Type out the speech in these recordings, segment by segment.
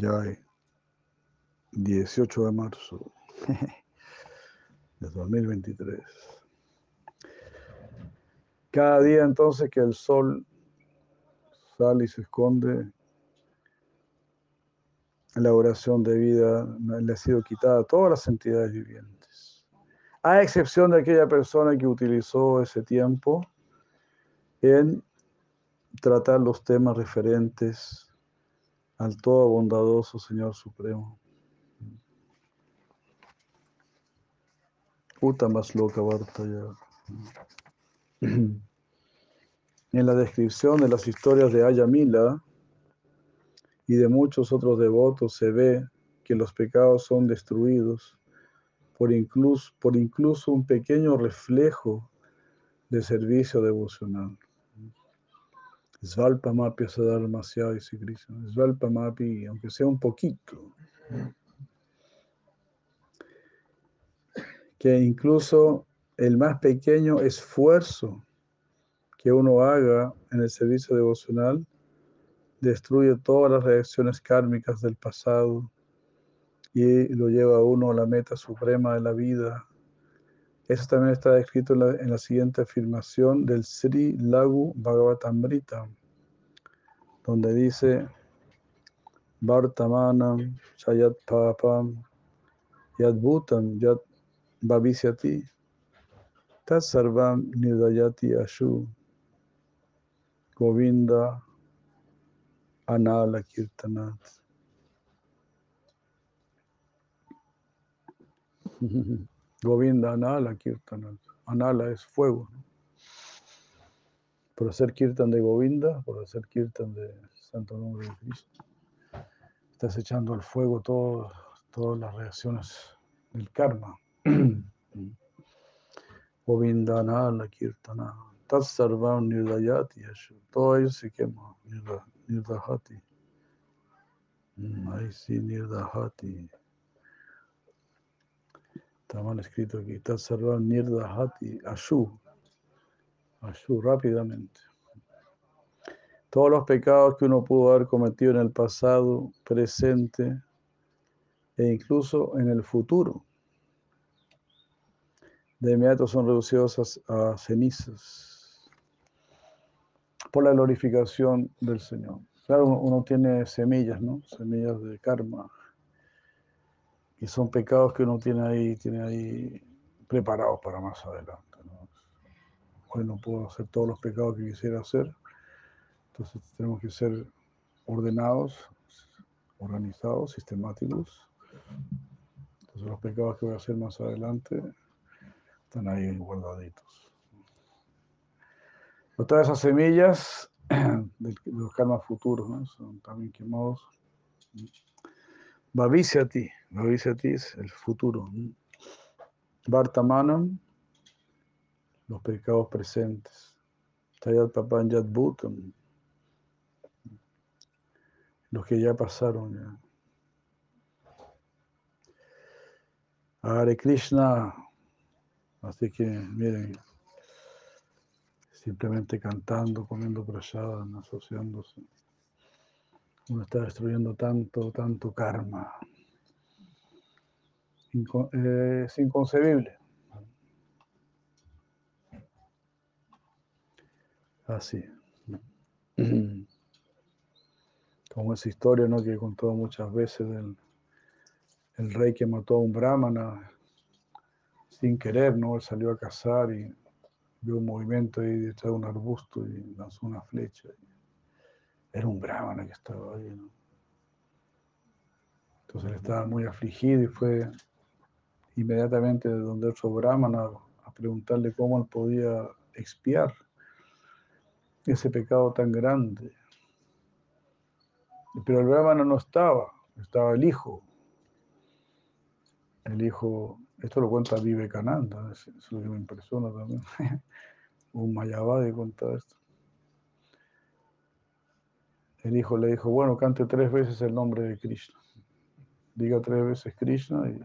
Ya hay 18 de marzo de 2023. Cada día entonces que el sol sale y se esconde, la oración de vida le ha sido quitada a todas las entidades vivientes, a excepción de aquella persona que utilizó ese tiempo en tratar los temas referentes al todo bondadoso Señor Supremo. más loca En la descripción de las historias de Ayamila y de muchos otros devotos se ve que los pecados son destruidos por incluso, por incluso un pequeño reflejo de servicio devocional. Svalpamapi Sadar demasiado, dice Krishna. Svalpamapi, aunque sea un poquito. Que incluso el más pequeño esfuerzo que uno haga en el servicio devocional destruye todas las reacciones kármicas del pasado y lo lleva a uno a la meta suprema de la vida. Eso también está escrito en la, siguiente afirmación del Sri Lagu Bhagavatamrita, donde dice Vartamanam Chayat Papam Yad Bhavisyati Tat Sarvam Nidayati Ashu Govinda Anala Kirtanat. Govinda Anala Kirtanat. Anala es fuego. Por hacer kirtan de Govinda, por hacer kirtan de Santo Nombre de Cristo, estás echando al fuego todas las reacciones del karma. Govinda Anala Kirtana. Tat Sarvam Nirdayati Todo ello se quema. Nirdahati. Mm, ahí sí, Nirdahati. Está mal escrito aquí. Está cerrado Nirdahati. Ashu. Ashu, rápidamente. Todos los pecados que uno pudo haber cometido en el pasado, presente e incluso en el futuro, de inmediato son reducidos a cenizas por la glorificación del Señor. Claro, uno, tiene semillas, ¿no? Semillas de karma. Y son pecados que uno tiene ahí, tiene ahí preparados para más adelante. Hoy no puedo hacer todos los pecados que quisiera hacer. Entonces tenemos que ser ordenados, organizados, sistemáticos. Entonces los pecados que voy a hacer más adelante están ahí guardaditos. Todas esas semillas de los karmas futuros ¿no? son también quemados. Bhavisyati, Bhavisyati es el futuro. Vartamanam, los pecados presentes. Tayat Papanjat Bhutam, los que ya pasaron. Ya. Hare Krishna, así que miren, simplemente cantando, comiendo prasada, asociándose. Uno está destruyendo tanto, tanto karma. Eh, es inconcebible. Así. Como esa historia ¿no? que he contado muchas veces del el rey que mató a un brahmana sin querer, ¿no? Él salió a cazar y vio un movimiento ahí detrás de un arbusto y lanzó una flecha. Era un brahmana que estaba ahí. ¿no? Entonces él estaba muy afligido y fue inmediatamente de donde otro brahmana a preguntarle cómo él podía expiar ese pecado tan grande. Pero el brahmana no estaba, estaba el hijo. El hijo esto lo cuenta Vivekananda, es lo que me impresiona también. Un Mayavadi cuenta esto. El hijo le dijo, bueno, cante tres veces el nombre de Krishna. Diga tres veces Krishna y,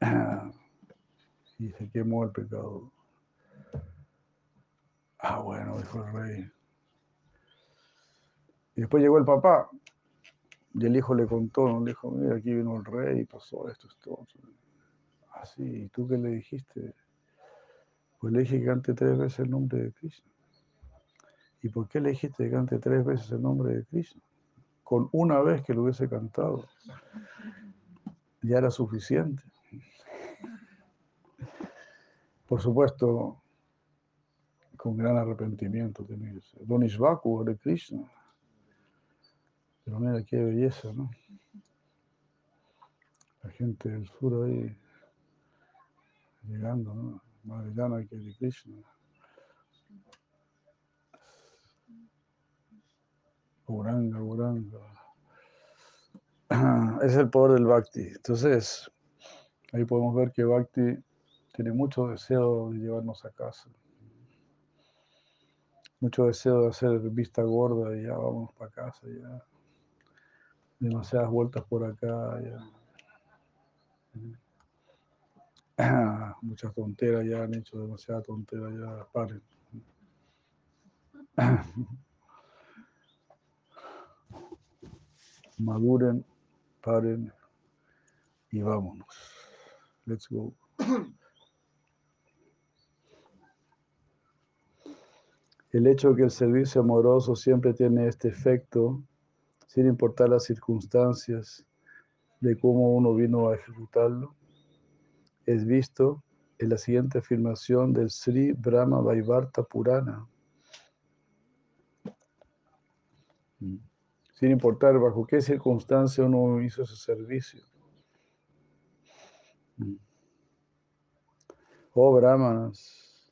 y se quemó el pecado. Ah, bueno, dijo el rey. Y después llegó el papá. y el hijo le contó, ¿no? le dijo, mira, aquí vino el rey, pasó esto, esto. Así, ¿y tú qué le dijiste? Pues le dije que cante tres veces el nombre de Krishna. ¿Y por qué le dijiste que cante tres veces el nombre de Krishna? Con una vez que lo hubiese cantado, ya era suficiente. Por supuesto, con gran arrepentimiento tiene que ser. Don Ishvaku, de Krishna. Pero mira qué belleza, ¿no? La gente del sur ahí llegando, ¿no? Que de Krishna. Uranga, Uranga. Es el poder del Bhakti. Entonces, ahí podemos ver que Bhakti tiene mucho deseo de llevarnos a casa. Mucho deseo de hacer vista gorda y ya vamos para casa, ya. Demasiadas vueltas por acá, ya. Muchas tonteras ya han hecho, demasiadas tonteras ya, paren. Maduren, paren y vámonos. Let's go. El hecho de que el servicio amoroso siempre tiene este efecto, sin importar las circunstancias de cómo uno vino a ejecutarlo, es visto en la siguiente afirmación del Sri Brahma Vaivarta Purana. Mm. Sin importar bajo qué circunstancia uno hizo ese servicio. Mm. Oh Brahmanas,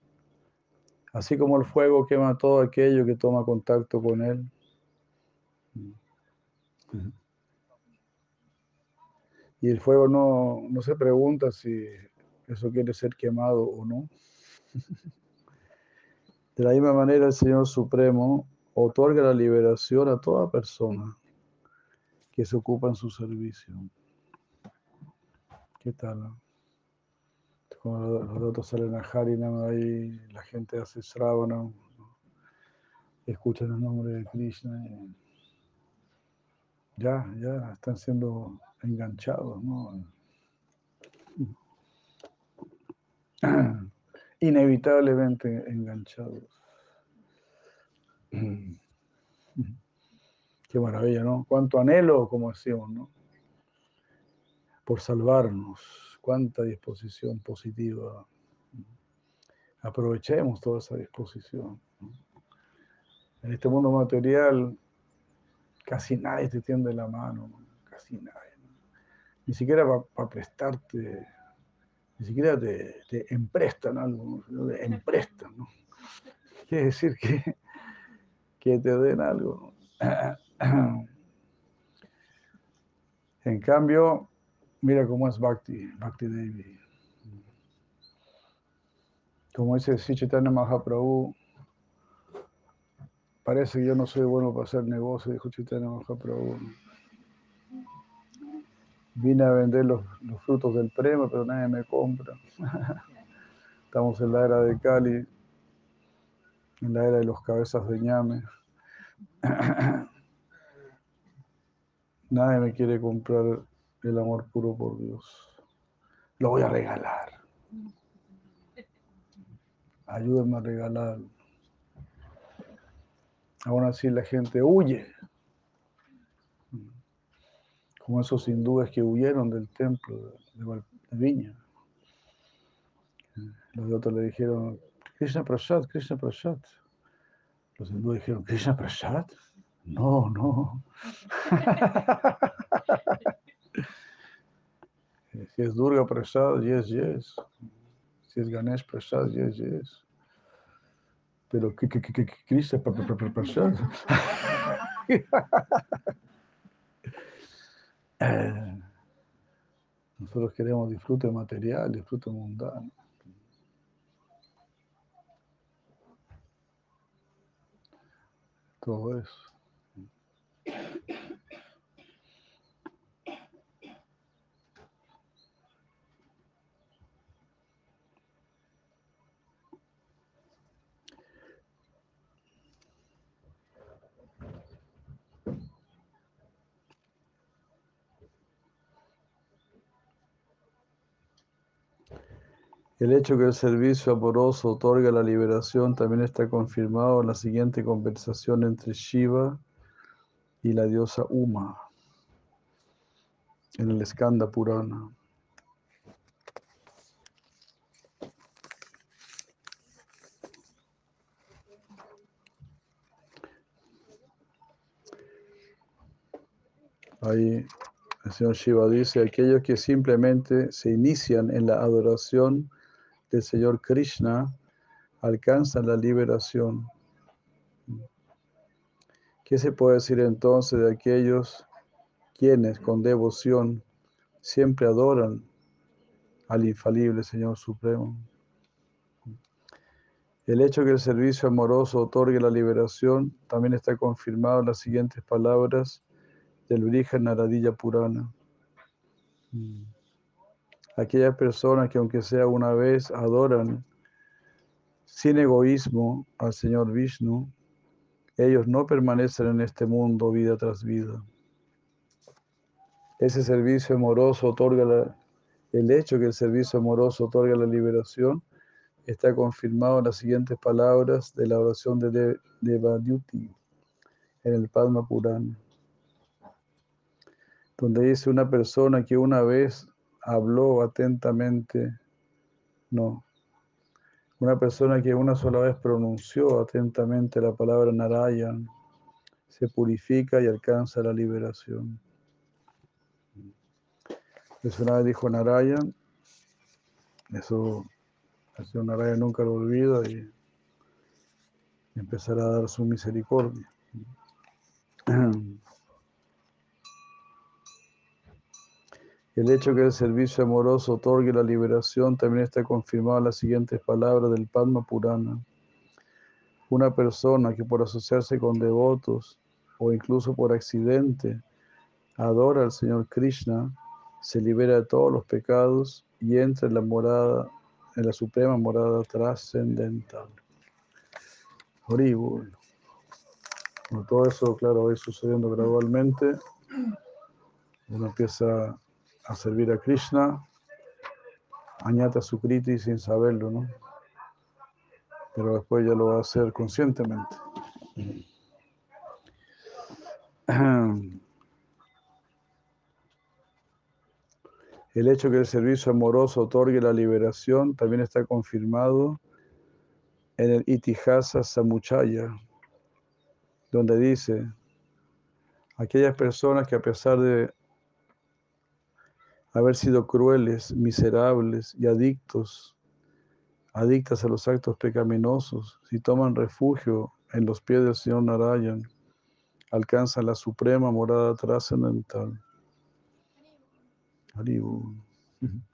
Así como el fuego quema todo aquello que toma contacto con él. Y el fuego no, no se pregunta si eso quiere ser quemado o no. De la misma manera, el Señor Supremo otorga la liberación a toda persona que se ocupa en su servicio. ¿Qué tal? Cuando los otros salen a Harinam, ahí la gente hace Sravana, escuchan el nombre de Krishna. Y ya, ya están siendo enganchados, ¿no? Inevitablemente enganchados. Qué maravilla, ¿no? Cuánto anhelo, como decimos, ¿no? Por salvarnos cuánta disposición positiva. Aprovechemos toda esa disposición. En este mundo material casi nadie te tiende la mano, casi nadie. Ni siquiera para prestarte, ni siquiera te, emprestan algo, te emprestan. ¿no? Quiere decir que, que te den algo. En cambio, Mira cómo es Bhakti, Bhakti Devi. Como dice Sichitana Mahaprabhu, parece que yo no soy bueno para hacer negocio, dijo Chaitanya Mahaprabhu. Vine a vender los, frutos del premio, pero nadie me compra. Estamos en la era de Cali, en la era de los cabezas de ñame. Nadie me quiere comprar el amor puro por Dios. Lo voy a regalar. Ayúdenme a regalar. Aún así la gente huye. Como esos hindúes que huyeron del templo de, Viña. Los de otros le dijeron, Krishna Prasad, Krishna Prasad. Los hindúes dijeron, Krishna Prasad. No, no. Si es Durga Prasad, yes, yes. Si es Ganesh Prasad, yes, yes. Pero ¿qué, qué, qué, Krishna Prasad? Nosotros queremos disfrute material, disfrute mundano. Todo eso. El hecho que el servicio amoroso otorga la liberación también está confirmado en la siguiente conversación entre Shiva y la diosa Uma en el Skanda Purana. Ahí el señor Shiva dice, aquellos que simplemente se inician en la adoración del Señor Krishna alcanzan la liberación. ¿Qué se puede decir entonces de aquellos quienes con devoción siempre adoran al infalible Señor Supremo? El hecho que el servicio amoroso otorgue la liberación también está confirmado en las siguientes palabras del Brija Naradilla Purana. Aquellas personas que aunque sea una vez adoran sin egoísmo al Señor Vishnu, ellos no permanecen en este mundo vida tras vida. Ese servicio amoroso otorga la, el hecho que el servicio amoroso otorga la liberación está confirmado en las siguientes palabras de la oración de Devadyuti en el Padma Purana donde dice una persona que una vez habló atentamente, no, una persona que una sola vez pronunció atentamente la palabra Narayan, se purifica y alcanza la liberación. Eso una vez dijo Narayan, eso Narayan nunca lo olvida y empezará a dar su misericordia. El hecho que el servicio amoroso otorgue la liberación también está confirmado en las siguientes palabras del Padma Purana. Una persona que por asociarse con devotos o incluso por accidente adora al Señor Krishna, se libera de todos los pecados y entra en la morada, en la suprema morada trascendental. Horrible. todo eso, claro, va sucediendo gradualmente. Uno empieza a servir a Krishna, añata su kriti sin saberlo, ¿no? Pero después ya lo va a hacer conscientemente. El hecho que el servicio amoroso otorgue la liberación también está confirmado en el Itihasa Samuchaya, donde dice, aquellas personas que a pesar de haber sido crueles, miserables y adictos, adictas a los actos pecaminosos, si toman refugio en los pies del Señor Narayan, alcanzan la suprema morada trascendental.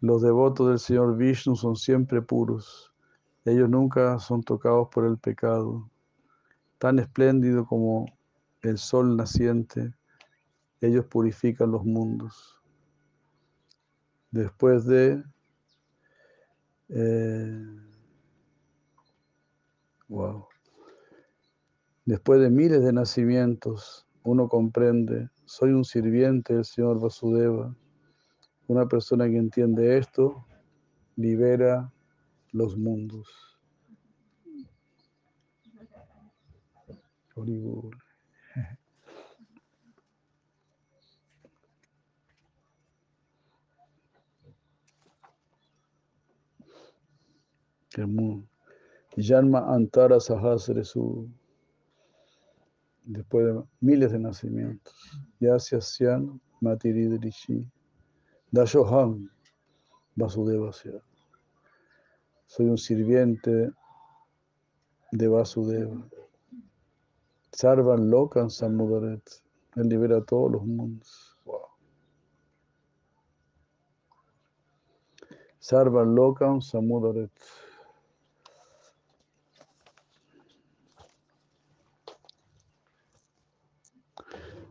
Los devotos del Señor Vishnu son siempre puros. Ellos nunca son tocados por el pecado. Tan espléndido como el sol naciente, ellos purifican los mundos. Después de eh, wow. Después de miles de nacimientos, uno comprende, soy un sirviente del Señor Vasudeva. Una persona que entiende esto libera los mundos. Yanma Antara Sahasresu. Después de miles de nacimientos. Yasyasyan Matiridrishi. Dashoham Vasudevasya. Soy un sirviente de Vasudeva. Sarvan Lokan Samudaret. Él libera todos los mundos. Wow. Sarvan Lokan Samudaret.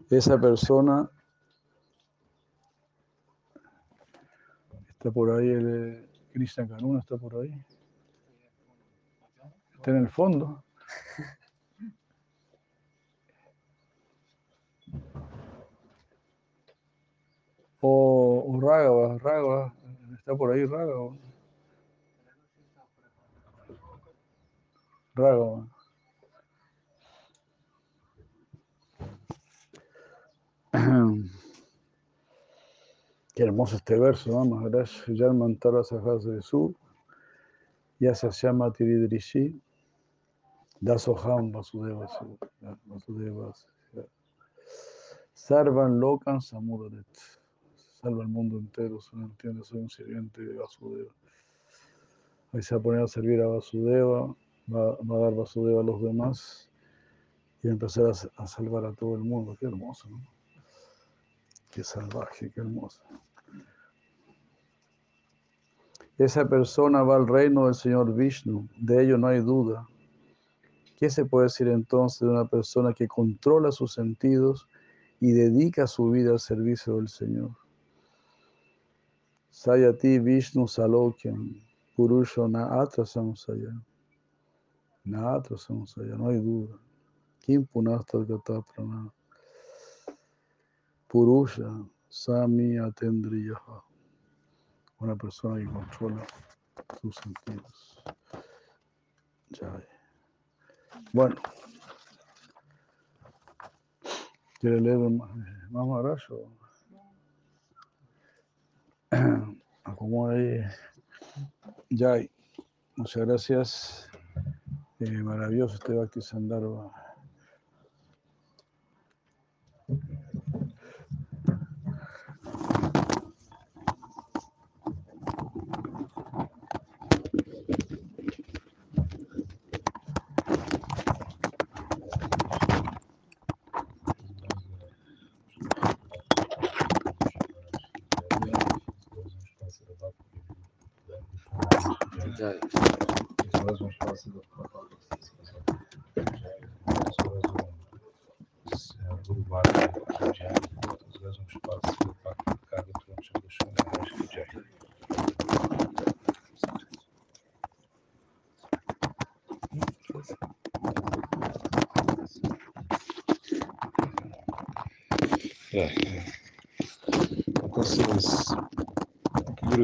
Esa persona está por ahí, el Cristian Canuna está por ahí. Está en el fondo. O, o Rágava, ¿Está por ahí? Raga. Qué hermoso este verso, ¿no? Maharaj Mantara de su llama Tiridrishi Dasoham Vasudeva Vasudeva Sarvan Lokan Samudaret Salva el mundo entero, se entiende, soy un sirviente de Vasudeva. Ahí se va a poner a servir a Vasudeva, va, a dar Vasudeva a los demás y empezar a, a salvar a todo el mundo. Qué hermoso, ¿no? Qué salvaje, qué hermoso. Esa persona va al reino del Señor Vishnu, de ello no hay duda. ¿Qué se puede decir entonces de una persona que controla sus sentidos y dedica su vida al servicio del Señor? Sayati Vishnu Salokyam, Purusha Naatra Samsaya. Naatra Samsaya, no hay duda. Kim Punasta Prana. Purusha Sami Atendriyaha una persona que controla sus sentidos. Ya. Bueno. ¿Quiere leer más, maravilloso? Acomoda ahí. Ya. Muchas gracias. Eh, maravilloso este Bhakti Sandharva.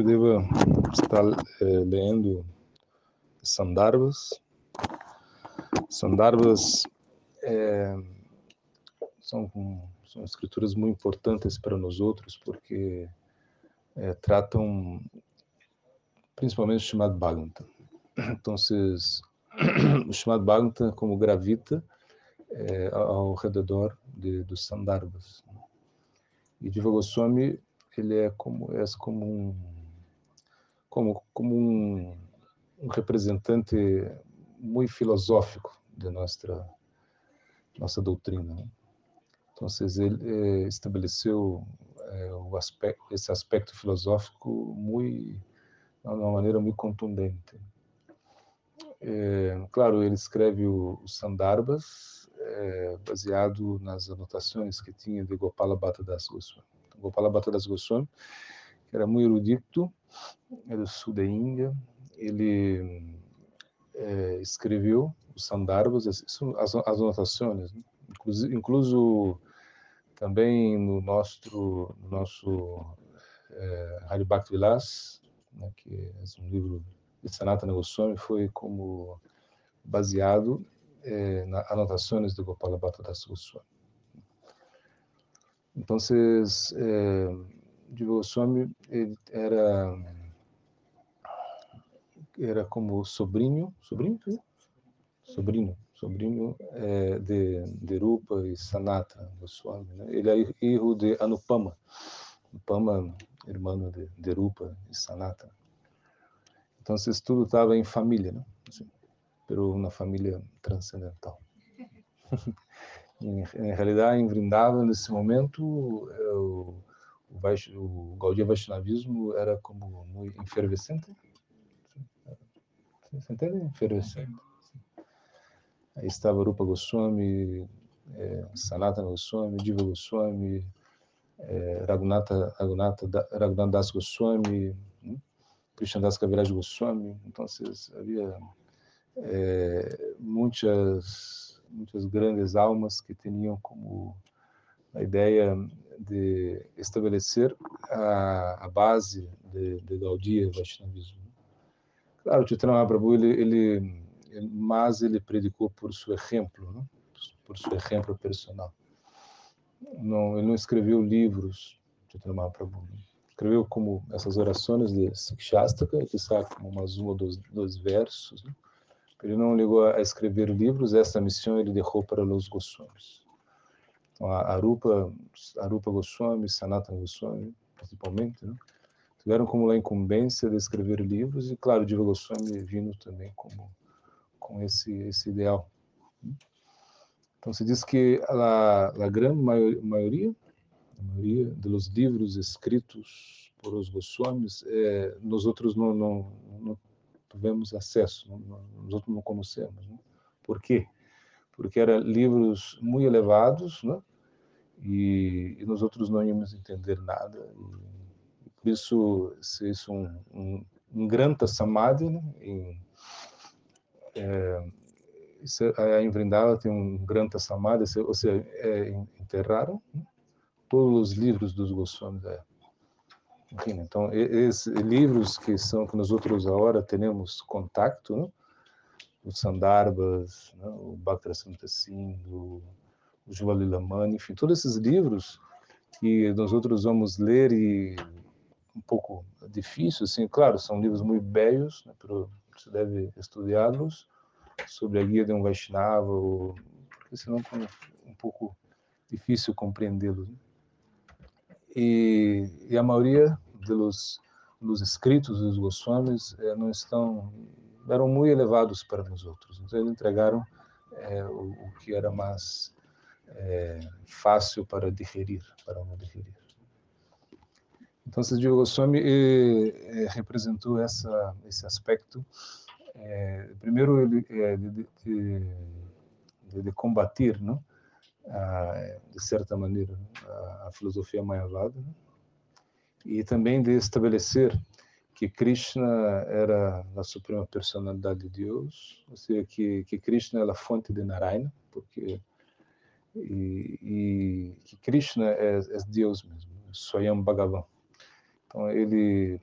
Gurudeva está é, lendo Sandarbas. Sandarbas é, são, são escrituras muito importantes para nós outros, porque é, tratam principalmente o chamado Bhagavatam. Então, o chamado Bhagavatam como gravita é, ao redor de, dos Sandarbas. E Diva Goswami, ele é como, é como um como, como um, um representante muito filosófico de nossa nossa doutrina. Né? Então, ele eh, estabeleceu eh, aspecto, esse aspecto filosófico muito, de uma maneira muito contundente. É, claro, ele escreve o, o Sandarbas é, baseado nas anotações que tinha de Gopala Bhatta Das Goswami. Então, Gopala Bhatta Das Goswami, era muito erudito, é do sul da Índia. Ele é, escreveu os Sandarbas, as, as anotações, né? incluso, também no nosso, no nosso é, Vilas, né, que é um livro de Sanatana Goswami, foi como baseado é, nas anotações do Gopala Das Goswami. Então, é, de Goswami ele era era como sobrinho, sobrinho, sobrinho, sobrinho é, de, de Rupa e Sanata Goswami. Né? Ele é filho de Anupama, Anupama, irmão de, de Rupa e Sanata. Então, isso tudo estava em família, né? Assim, pero uma família transcendental. em, em, realidade, em Vrindavan, nesse momento, eu, o, o Gaudiya Vaishnavismo era como muito efervescente, centena efervescente. Aí estava Rupa Goswami, é, Sanatana Goswami, Diva Goswami, é, Raghunatha, Raghunatha, Das Goswami, né? Krishnadas Kaviraj Goswami. Então, havia é, muitas, muitas grandes almas que tinham como a ideia de estabelecer a, a base de, de Gaudiya Vaishnavismo. Claro, Chaitanya Mahaprabhu, ele, ele, mas ele predicou por seu exemplo, né? por seu exemplo personal. Não, ele não escreveu livros, Chaitanya Mahaprabhu. Escreveu como essas orações de Sikshastaka, que sabe como umas uma ou dois, dois versos. Né? Ele não ligou a escrever livros, essa missão ele deixou para os Goswamis. Então, a Arupa, Arupa Goswami, Sanatana Goswami, principalmente, né? tiveram como a incumbência de escrever livros e, claro, Diva Goswami vindo também como com esse esse ideal. Então se diz que a, a grande maioria, a maioria dos livros escritos por os Goswamis, é, nós outros não, não, não tivemos acesso, não, nós outros não conhecemos. Né? Por quê? Porque eram livros muito elevados, né? E, e nós outros não íamos entender nada. E, por isso, se isso um, um, um grande samadhi, né? em, é, em Vrindavan tem um grande samadhi, ou seja, é, enterraram né? todos os livros dos Goswamis. Então, esses livros que são que nós outros agora temos contato, né? Os Sandarbhas, né? o Bhaktara Singh, o Mani, enfim, todos esses livros que nós outros vamos ler e um pouco difícil, assim, claro, são livros muito belos, né, pero você deve estudá-los sobre a guia de um Vaishnava, ou, porque senão é um pouco difícil compreendê-los. Né? E, e, a maioria dos, dos escritos dos Goswamis eh, não estão eram muito elevados para nós outros. Então eles entregaram eh, o, o, que era mais eh, fácil para digerir, para não digerir. Então, o Goswami representou essa, esse aspecto. primeiro, ele, de, de, de, combater, não? de certa maneira, a, a filosofia mayavada, né? e também de estabelecer que Krishna era a suprema personalidade de Deus, ou seja, que, que Krishna é a fonte de Narayana, porque e, e que Krishna é, é, Deus mesmo, Swayam Bhagavan. Então ele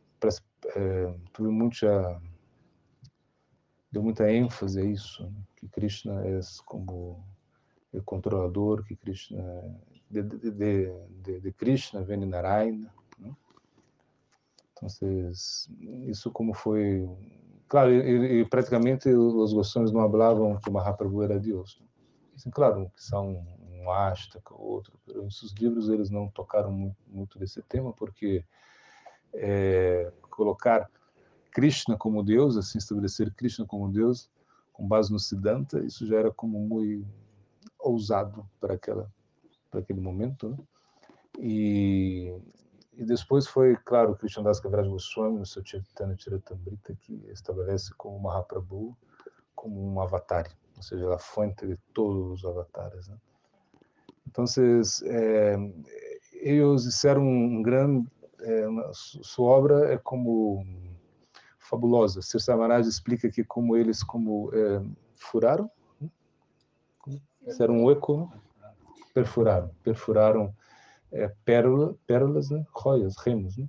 é, teve muita deu muita ênfase a isso, né? que Krishna é como o controlador, que Krishna de, de, de, de Krishna vem Narayana, então, isso como foi... Claro, e, praticamente os Goswamis não falavam que Mahaprabhu era Deus. Né? Claro, que são um, um Ashtaka, outro, mas esses livros eles não tocaram muito, muito desse tema, porque é, colocar Krishna como Deus, assim, estabelecer Krishna como Deus, com base no Siddhanta, isso já era como muito ousado para aquela para aquele momento, né? E e depois foi, claro, Krishna Das Kaviraj Goswami, no seu Chaitanya Charitamrita, que estabelece como Mahaprabhu como um avatar, ou seja, a fonte de todos os avatares. Né? Então, é, eles disseram um grande... É, sua obra é como fabulosa. Sir Samaraj explica que como eles como é, furaram, né? fizeram um eco, né? perfuraram, perfuraram é, pérola, pérolas, né? joias, remos, né?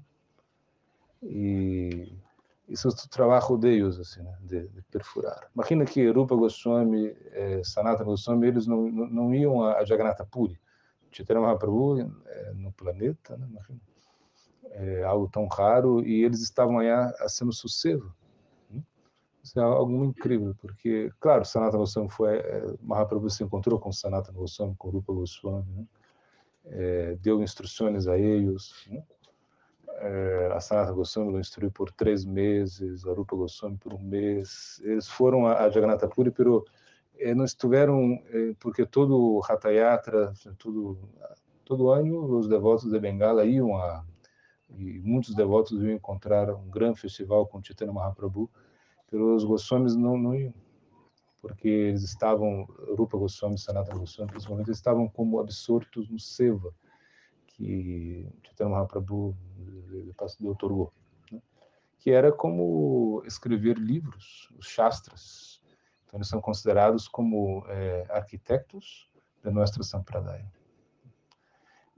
E isso é o trabalho deles, assim, né? de, de, perfurar. Imagina que Rupa Goswami, eh, Sanatana Goswami, eles não, não, não iam a, Jagannatha Puri. Chaitanya Mahaprabhu eh, no planeta, né? Imagina. É algo tão raro e eles estavam aí sendo sossego. Né? Isso é algo incrível, porque, claro, Sanatana Goswami foi, eh, Mahaprabhu se encontrou com Sanatana Goswami, com Rupa Goswami, né? É, deu instruções a eles. Né? É, a Sanata Goswami o instruiu por três meses, a Rupa Goswami por um mês. Eles foram a, Jagannatha Puri, é, não estiveram, é, porque todo Hatha Yatra, todo, todo ano os devotos de Bengala iam a, e muitos devotos iam encontrar um grande festival com Chaitanya Mahaprabhu, pelos Goswamis não, não iam porque eles estavam, Rupa Goswami, Sanatana Goswami, principalmente, eles estavam como absortos no Seva, que Chaitanya Mahaprabhu lhe otorgou, né? que era como escrever livros, os Shastras. Então, eles são considerados como é, arquitetos da nossa Sampradaya.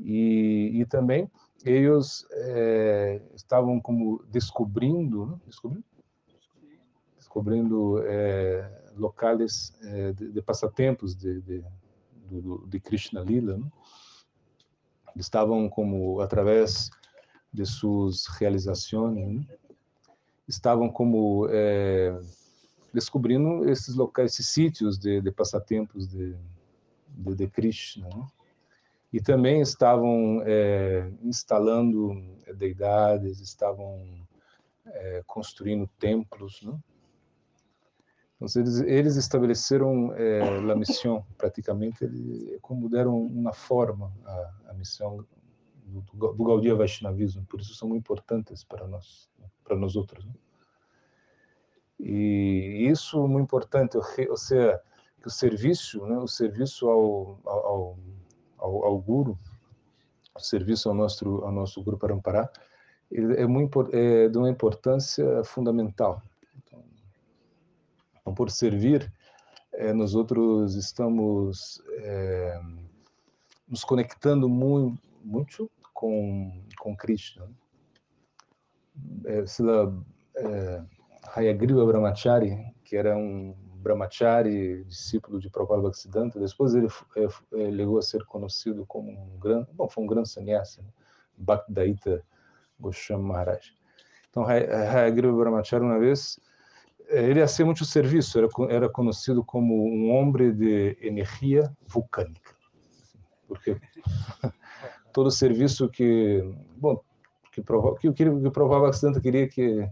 E, e também eles é, estavam como descobrindo, né? descobrindo, descobrindo é, locais é, de, de, passatempos de, de, de Krishna Lila, né? estavam como através de suas realizações, né? estavam como é, descobrindo esses locais, esses sítios de, de passatempos de, de, de Krishna. Né? E também estavam é, instalando deidades, estavam é, construindo templos. Né? Então, eles, eles estabeleceram é, a missão, praticamente, como deram uma forma à, à missão do, do Gaudiya Vaishnavismo, por isso são muito importantes para nós, para nós outros. Né? E isso é muito importante, ou seja, que o serviço, né, o serviço ao, ao, ao, ao guru, o serviço ao nosso ao nosso guru Parampara, ele é muito é de uma importância fundamental. Por servir, é, nós outros estamos é, nos conectando muito, muito com com Krishna. É, Sila, é, Hayagriva Brahmachari, que era um Brahmachari, discípulo de Prabhupada Bhaktisiddhanta, depois ele é, é, a ser conhecido como um grande, bom, foi um grande sannyasi, né? Bhaktidaita Goswami Maharaj. Então, Hayagriva Brahmachari, uma vez, ele hacía muito serviço, era, era conhecido como um homem de energia vulcânica, porque todo serviço que, bom, que, que, que, que o Prabhupada Bhaktisiddhanta queria que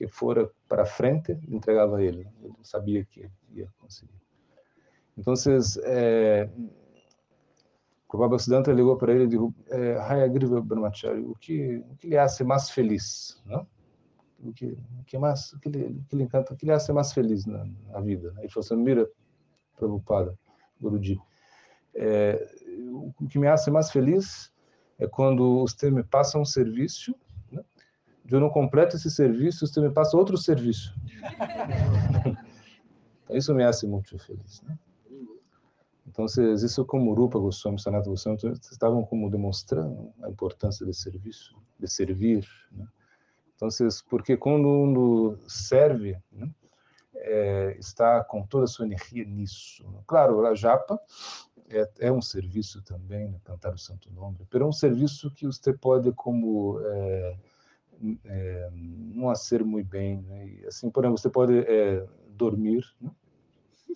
que fora para frente, entregava ele. Ele sabia que ia conseguir. Então, é, o Baba Siddhanta ligou para ele e disse, é, Hayagriva Brahmachari, o que, o que lhe hace mais feliz? Não? O que, que mais, o que lhe, o que lhe encanta, que hace mais feliz na, na vida? Ele falou assim, mira, Prabhupada, Guruji, é, o que me hace mais feliz é quando você me passa um serviço eu não completo esse serviço, você me passa outro serviço. isso me hace muito feliz. Né? Então, isso como Rupa Goswami, Sanata Goswami, estavam como demonstrando a importância do serviço, de servir. Né? Então, porque quando um serve, né, é, está com toda a sua energia nisso. Né? Claro, a japa é, é, um serviço também, né, cantar o santo nome, mas é um serviço que você pode como é, é, não a ser muito bem. Né? E, assim, por exemplo, você pode é, dormir né?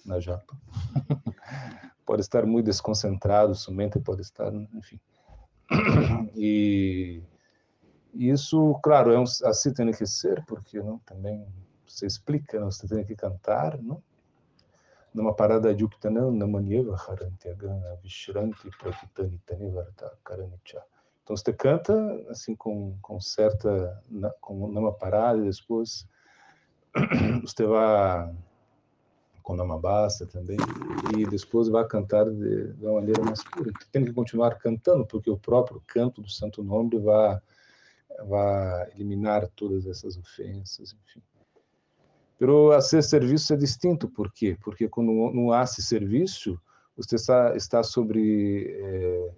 na japa, pode estar muito desconcentrado, sua mente pode estar, enfim. E isso, claro, é um, assim tem que ser, porque não, também você explica, não, você tem que cantar, não? numa parada de Uktanam, Namanyeva, Harantyagana, Vishranti, Prakitani, Tanivarta, Karanicha. Então você canta assim com com certa com numa parada depois você vai com namabasta também e depois vai cantar de, de uma maneira mais pura. Tem que continuar cantando porque o próprio canto do Santo Nome vai vai eliminar todas essas ofensas, enfim. Pero fazer serviço é distinto, por quê? Porque quando não há esse serviço, você está, está sobre eh,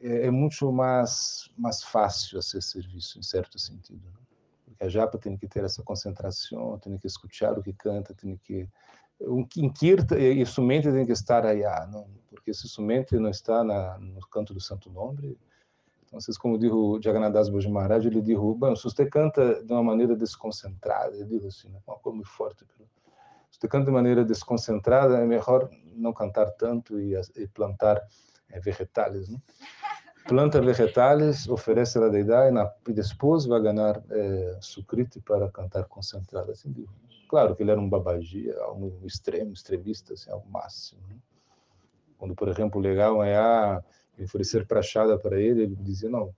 é, é muito mais mais fácil esse serviço em certo sentido né? porque a japa tem que ter essa concentração tem que escutar o que canta tem que um kirta e sua mente tem que estar aí ah, não porque se sua mente não está na, no canto do santo nome então vocês como dijo Jagannadas Baji Maharaj ele bom se você canta de uma maneira desconcentrada ele disse assim né? uma coisa muito forte você canta de maneira desconcentrada é melhor não cantar tanto e, e plantar é, vegetais né? planta vegetais, oferece a deidade e depois vai ganhar é, sucrite para cantar concentrado. Assim, claro que ele era um babagia, algo extremo, extremista, assim, ao máximo. Né? Quando, por exemplo, legal é a oferecer prachada para ele, ele dizia, não,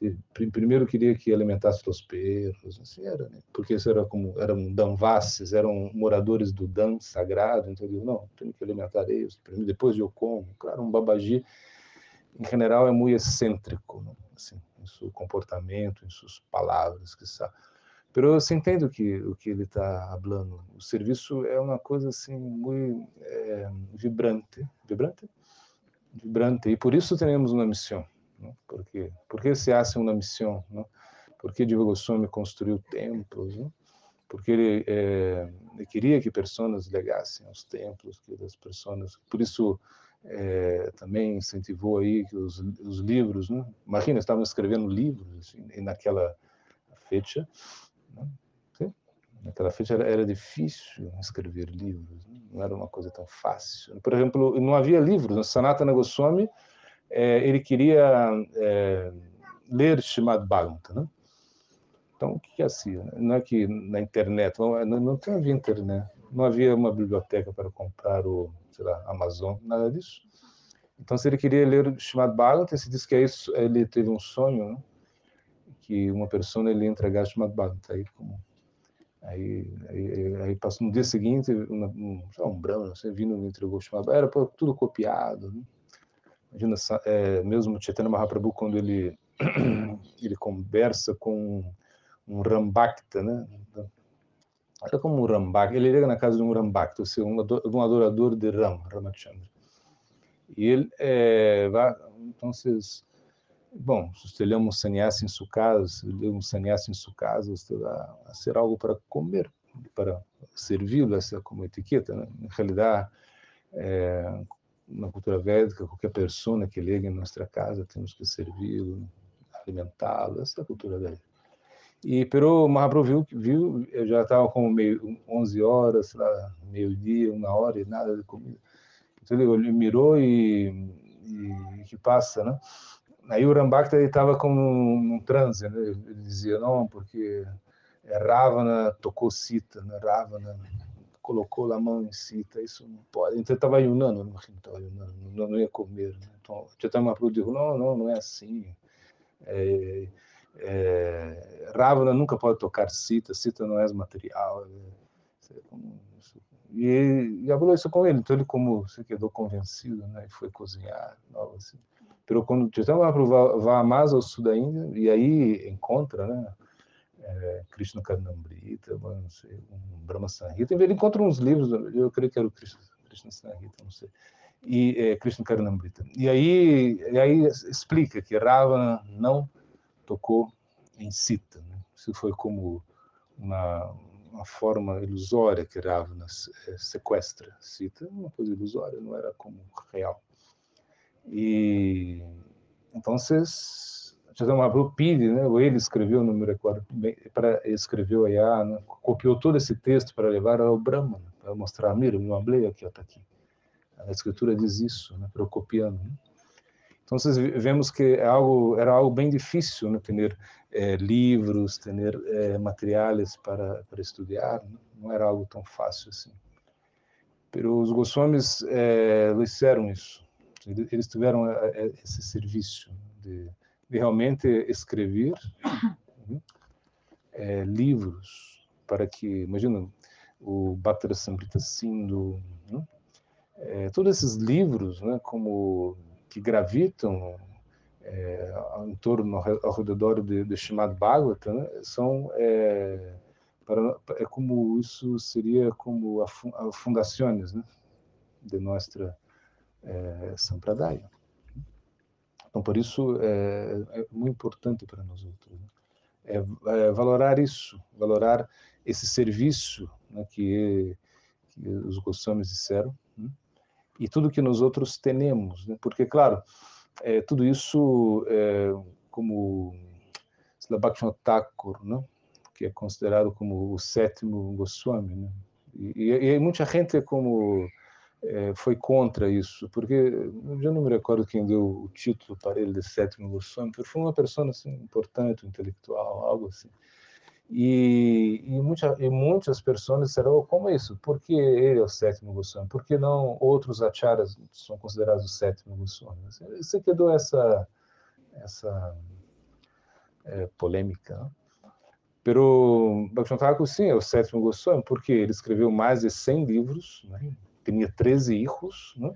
ele primeiro queria que alimentasse os perros, assim era, né? porque isso era como, eram danvasses, eram moradores do dan sagrado, então ele não, tenho que alimentar eles, depois eu como, claro, um babagia em geral, é muito excêntrico, né? assim, em seu comportamento, em suas palavras, que está. Pero você entende o que o que ele está falando? O serviço é uma coisa assim muito é, vibrante, vibrante, vibrante. E por isso temos uma missão. Por quê? Por que se hace uma missão? Não? Por que Diva Goswami construiu templos? Não? Porque ele, é, ele, queria que pessoas legassem aos templos, que as pessoas. Por isso é, também incentivou aí que os, os livros, né? imagina, estavam escrevendo livros assim, naquela fecha, né? Naquela fecha era, era, difícil escrever livros, né? não era uma coisa tão fácil. Por exemplo, não havia livros. No Sanatana Goswami, é, ele queria é, ler Shimad Bhagavatam, né? Então, o que é assim? Não é que na internet, não, não havia internet, não havia uma biblioteca para comprar o, sei lá, Amazon, nada disso. Então, se ele queria ler o chamado Bhagavatam, se diz que é isso, ele teve um sonho, né? que uma pessoa ele entregar o chamado Bhagavatam. Aí, como, aí, aí, aí passou no dia seguinte, um, um, um brahma, você vindo me entregou o chamado era tudo copiado. Né? Imagina, é, mesmo Chaitanya Mahaprabhu, quando ele, ele conversa com um Rambakta, né? Era como um Rambakta. Ele chega na casa de um Rambakta, ou seja, um adorador de Ram, Ramachandra. E ele é, vai, então, vocês, bom, se ele é um sannyasi em sua casa, se ele é um sannyasi em sua casa, a ser algo para comer, para servi-lo, essa como etiqueta, né? Em realidade, é, na cultura védica, qualquer pessoa que liga em nossa casa, temos que servi-lo, alimentá-lo, essa é a cultura védica. E pero Mahaprabhu viu, viu eu já estava com meio 11 horas, lá, meio-dia, uma hora e nada de comida. Então ele mirou e, e, que passa, né? Aí o Rambakta estava com um, um, transe, né? Ele dizia não, porque é Ravana tocou Sita, né? Ravana colocou a mão em Sita, isso não pode. Então ele estava ayunando, não estava não, não ia comer. Né? Então Chaitanya Mahaprabhu disse, não, não, não é assim. É, é, Ravana nunca pode tocar Sita, Sita não é material. É, e, e isso com ele, então ele como se quedou convencido, né, e foi cozinhar, assim. Pero quando Chaitanya Mahaprabhu vai mais ao sul da Índia, e aí encontra, né, é, Krishna Karnamrita, não sei, um Brahma Sanhita, ele encontra uns livros, eu creio que era o Krishna, Krishna Sanhita, não sei, e é, Krishna Karnamrita. E aí, e aí explica que Ravana não tocou em Sita. Né? Isso foi como uma, uma forma ilusória que Ravana eh, sequestra Sita, uma coisa ilusória, não era como real. E então Mahaprabhu pede, né, ou ele escreveu, não me recordo, para escreveu aí, né, copiou todo esse texto para levar ao Brahma, né, para mostrar, mira, meu ablei aqui, está aqui. A escritura diz isso, né, para eu copiando. Né? Então, vocês vemos que é algo, era algo bem difícil, né? ter é, livros, ter é, materiais para, para estudar, né? não era algo tão fácil assim. Pero os Goswamis é, fizeram isso. Eles tiveram esse serviço de, de realmente escrever né? é, livros para que, imagina, o Bhattara Samrita Sindhu, né? é, todos esses livros, né, como que gravitam é, em torno, ao redor de, de chamado Bhagavata, né, são é, para, é como isso seria como a, a fundações né, de nossa é, Sampradaya. Então, por isso, é, é muito importante para nós outros. Né? É, é, valorar isso, valorar esse serviço né, que, que os Goswamis disseram, né? e tudo que nós outros temos, né? porque claro, é, tudo isso é, como Bhaktivinoda Thakur, né? que é considerado como o sétimo Goswami, né? e, e, e muita gente como é, foi contra isso, porque eu não me recordo quem deu o título para ele de sétimo porque foi uma pessoa assim importante, intelectual, algo assim. E, e, muita, e muitas pessoas disseram, oh, como é isso? Por que ele é o sétimo Goswami? Por que não outros acharas são considerados o sétimo Goswami? Você quedou essa, essa é, polêmica. Não? Pero Bhaktivinoda sim, é o sétimo Goswami, porque ele escreveu mais de 100 livros, né? Tinha 13 hijos, né?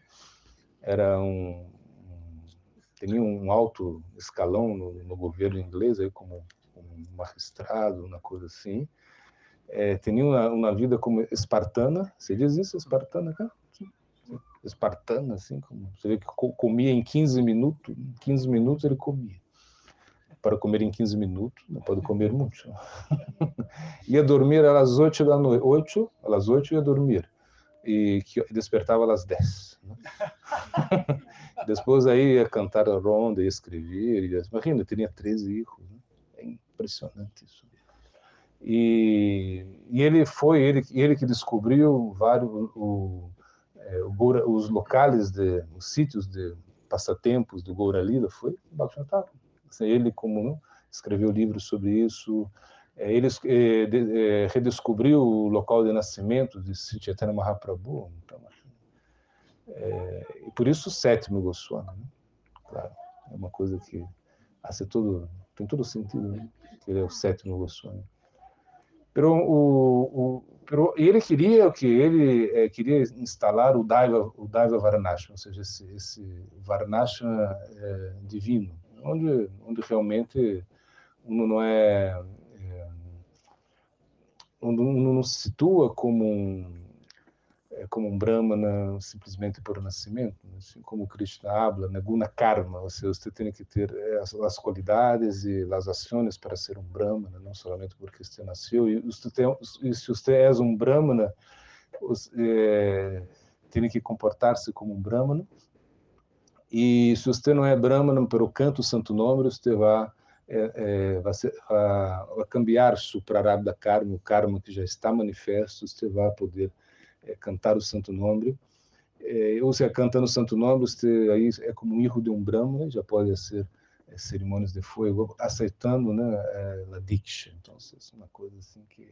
era um, tinha um alto escalão no, no governo inglês, aí como magistrado, uma coisa assim. É, tinha uma, uma, vida como espartana, você diz isso, espartana, cara? Espartana, assim, como, você vê que comia em 15 minutos, 15 minutos ele comia. para comer em 15 minutos, não pode comer muito. ia dormir às 8 da noite, 8, às 8 ia dormir, e que despertava às 10. Né? Depois aí ia cantar a ronda, ia escrever, ia... imagina, tinha 13 filhos, né? é impressionante isso. E, e, ele foi ele, ele que descobriu vários o, é, o, os locais de os sítios de passatempos do Goura Lila foi Bhaktivinoda assim, ele como não, escreveu livros sobre isso é, ele é, de, é, redescobriu o local de nascimento de Chaitanya Mahaprabhu então é, e por isso o sétimo Goswami né? claro é uma coisa que hace todo tem todo sentido né? que ele é o sétimo Goswami Pero, o, o, pero ele queria que ele é, queria instalar o Daiva, o Daiva Varanasham, ou seja, esse, esse Varanasham é, divino, onde, onde realmente uno não é, é uno não se situa como um é como um brahmana simplesmente por nascimento, né? assim como Krishna habla, né? guna karma, ou seja, você tem que ter eh, as, as qualidades e as ações para ser um brahmana, não somente porque você nasceu. E, e se você é um brahmana, é, tem que comportar-se como um brahmana. E se você não é brahmana, pelo canto santo nome, você vai é, é, vai, ser, vai, vai cambiar o prarabdha karma, o karma que já está manifesto, você vai poder é, cantar o santo nome. É, ou se cantando o santo nome, você aí é como um hijo de um brahma, já pode ser é, cerimônias de fogo, aceitando né, é, a diksha. Então, é uma coisa assim que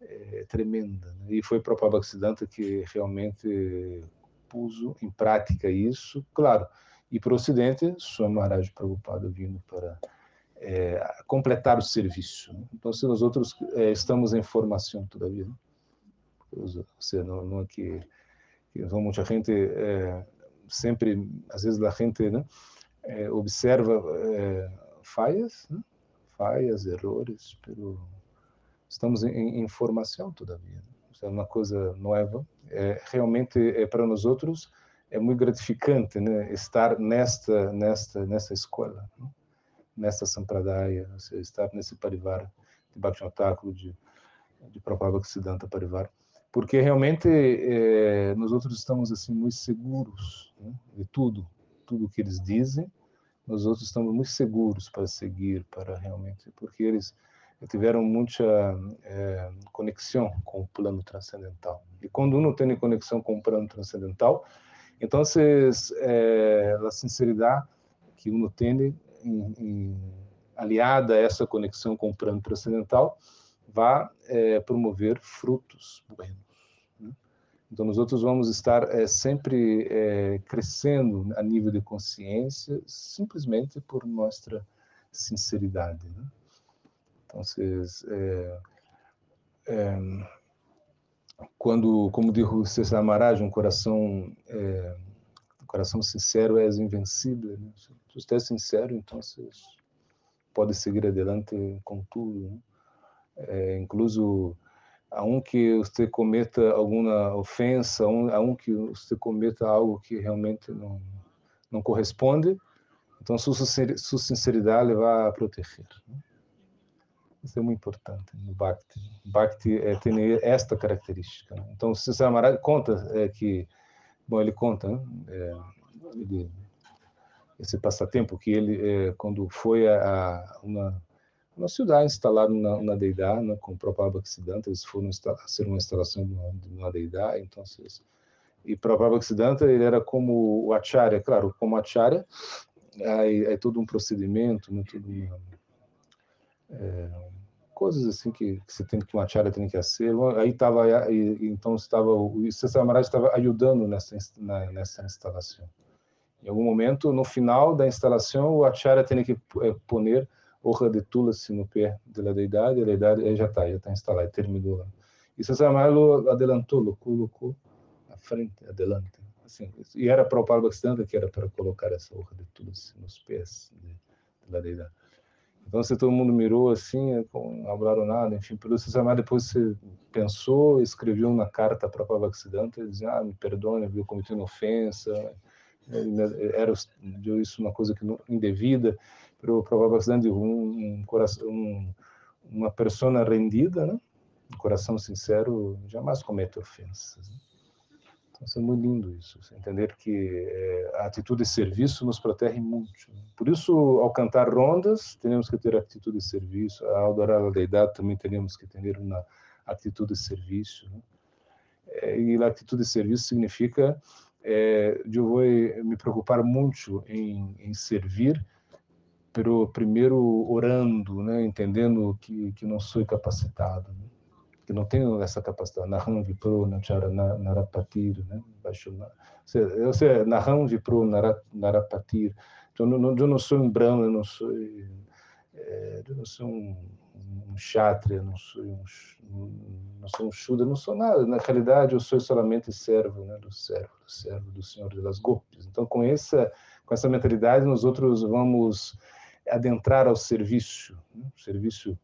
é tremenda. Né? E foi Prabhupada Bhaktisiddhanta que realmente pôs em prática isso, claro. E para o Ocidente, Swami Maharaj Prabhupada vindo para é, completar o serviço. Então, se nós outros é, estamos em formação todavia. Né? você não, não é que, que muita gente é, sempre, às vezes a gente né, é, observa é, falhas, né, falhas, errores, mas estamos em, em formação todavia. Né? É uma coisa nova. É, realmente é para nós outros é muito gratificante, né, estar nesta nesta nessa escola, né? Nesta sampradaya, estar nesse parivar de Bhakti de de Prabhupada Siddhanta Parivar porque realmente é, nós outros estamos assim muito seguros né, de tudo, tudo que eles dizem, nós outros estamos muito seguros para seguir, para realmente, porque eles tiveram muita é, conexão com o plano transcendental. E quando um tem conexão com o plano transcendental, então é, a sinceridade que um tem em, em, aliada a essa conexão com o plano transcendental, vá é, promover frutos buenos. Né? Então, nós outros vamos estar é, sempre é, crescendo a nível de consciência, simplesmente por nossa sinceridade. Né? Então, vocês, é, é, quando, como dijo César Maharaj, um coração, é, coração sincero é invencível. Né? Se você é sincero, então você pode seguir adiante com tudo. Né? é, incluso a um que você cometa alguma ofensa, a um, a um que você cometa algo que realmente não não corresponde, então sua sinceridade vai proteger. Né? Isso é muito importante no Bhakti. Bhakti é, tem esta característica. Né? Então, se Samaraj conta é, que, bom, ele conta, né? é, ele, esse passatempo que ele, é, quando foi a, a uma uma cidade instalada na, na deidade, né, com o Bhaktisiddhanta, eles foram ser uma instalação de uma, de uma deidade, então e Prabhupada Bhaktisiddhanta ele era como o acharya, claro, como acharya, aí, aí todo um procedimento, né, tudo uma, é, coisas assim que, que você tem que um acharya tem que fazer. Aí estava então estava o César Maharaj estava ajudando nessa na, nessa instalação. Em algum momento, no final da instalação, o acharya tem que é, poner hoja de tulasi no pé da deidade, a deidade já está, já está instalada, terminou lá. E César Malo adelantou, colocou à frente, adelante. Assim, e era para o Paulo Bastante que era para colocar essa hoja de tulasi nos pés da deidade. Então, se todo mundo mirou assim, não falaram nada, enfim, pelo Malo depois você pensou, escreveu uma carta para o Bastante, dizendo, ah, me perdone, eu cometi uma ofensa, Era, eu isso uma coisa que não, indevida, pero bastante um, um coração, um, uma pessoa rendida, né? um coração sincero jamais comete ofensas. Né? Então, é muito lindo isso, entender que é, a atitude de serviço nos protege muito. Né? Por isso, ao cantar rondas, temos que ter atitude de serviço, ao adorar a deidade também temos que ter uma atitude de serviço. Né? É, e a atitude de serviço significa é, eu vou me preocupar muito em, em servir, pero primeiro orando, né, entendendo que que não sou capacitado. Né? Que não tenho essa capacidade. Naham Vipro Nachara Narapatir, né? Eu sei, Naham Vipro Narapatir. Então, não, eu não sou um brahma, eu não sou, é, eu não sou um, um kshatriya, não sou um, não sou um shudra, não sou nada. Na realidade, eu sou somente servo, né? Do servo, do servo do Senhor das Gopis. Então, com essa, com essa mentalidade, nós outros vamos adentrar ao serviço, né? serviço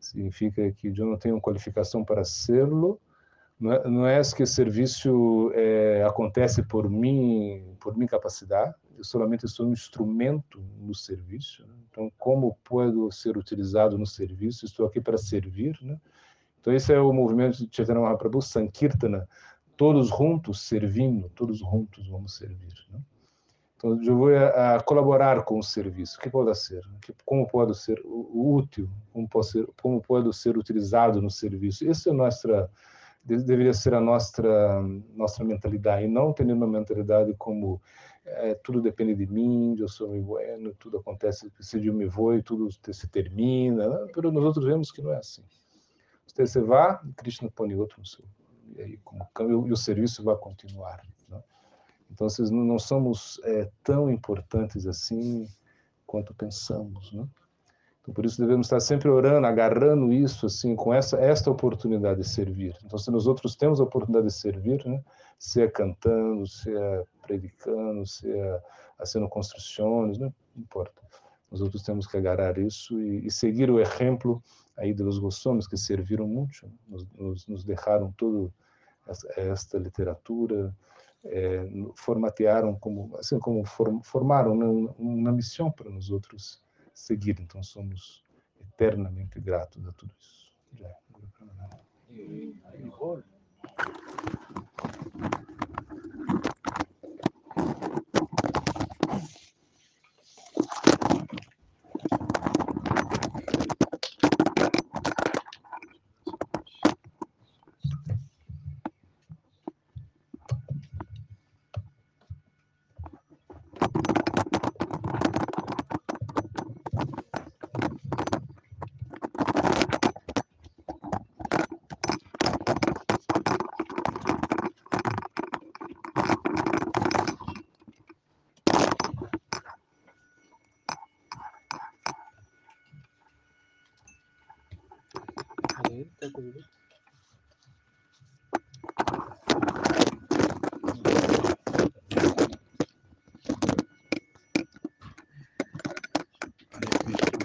significa que eu não tenho qualificação para serlo. Não é, não é que o serviço é, acontece por mim, por minha capacidade. Eu somente sou um instrumento no serviço. Né? Então, como posso ser utilizado no serviço? Estou aqui para servir, né? Então, esse é o movimento de Chaitanya Mahaprabhu, Sankirtana, todos juntos servindo, todos juntos vamos servir. Né? Então, eu vou a, a colaborar com o serviço. O que pode ser? Como pode ser útil? Como pode ser, como pode ser utilizado no serviço? Essa é a nossa deveria ser a nossa nossa mentalidade e não ter uma mentalidade como é, tudo depende de mim, eu sou muito bueno, tudo acontece, se eu me vou e tudo se termina. Né? Nós outros vemos que não é assim. Você, você vai, Krishna põe outro no seu, e aí como e o serviço vai continuar. Então, não somos é, tão importantes assim quanto pensamos, né? Então, por isso devemos estar sempre orando, agarrando isso assim, com essa esta oportunidade de servir. Então, se nós outros temos a oportunidade de servir, né? Seja cantando, seja predicando, seja fazendo construções, não importa. Nós outros temos que agarrar isso e, e seguir o exemplo aí dos Goswamis que serviram muito, né? nos, nos, nos deixaram toda esta literatura, é, formatearam como assim como form, formaram uma missão para nós outros seguir. Então somos eternamente gratos a tudo isso. Já.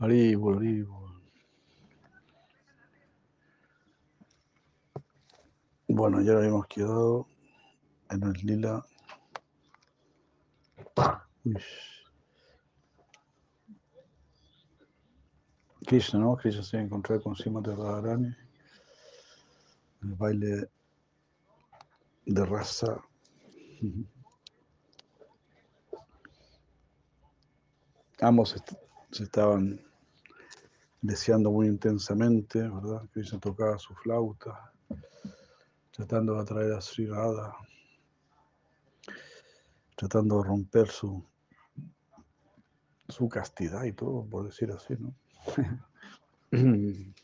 Haribol, Haribol. Bueno, ya habíamos quedado en el lila. Uy. Krishna, ¿no? Krishna se encontró con Sima de Radharani. El baile de raza. Ambos se estaban deseando muy intensamente, ¿verdad? Krishna tocaba su flauta, tratando de atraer a Sri Radha, tratando de romper su, su castidad y todo, por decir así, ¿no?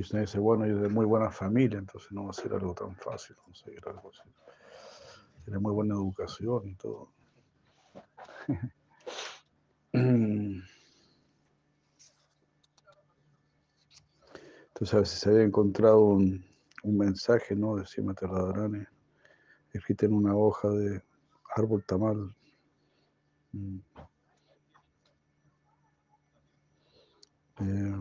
Usted dice, bueno, y de muy buena familia, entonces no va a ser algo tan fácil conseguir algo así. Tiene muy buena educación y todo. Entonces, a si se había encontrado un, un mensaje, ¿no? De Srimati Radharani, escrito en una hoja de árbol tamal. Eh,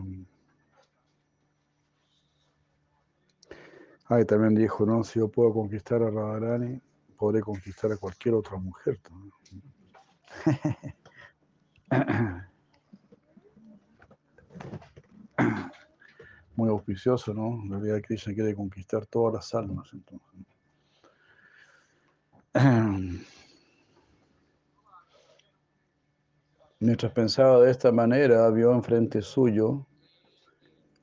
ah, y también dijo, no, si yo puedo conquistar a Radharani, podré conquistar a cualquier otra mujer. Muy auspicioso, ¿no? En realidad Krishna quiere conquistar todas las almas. Entonces. Mientras pensaba de esta manera, vio enfrente suyo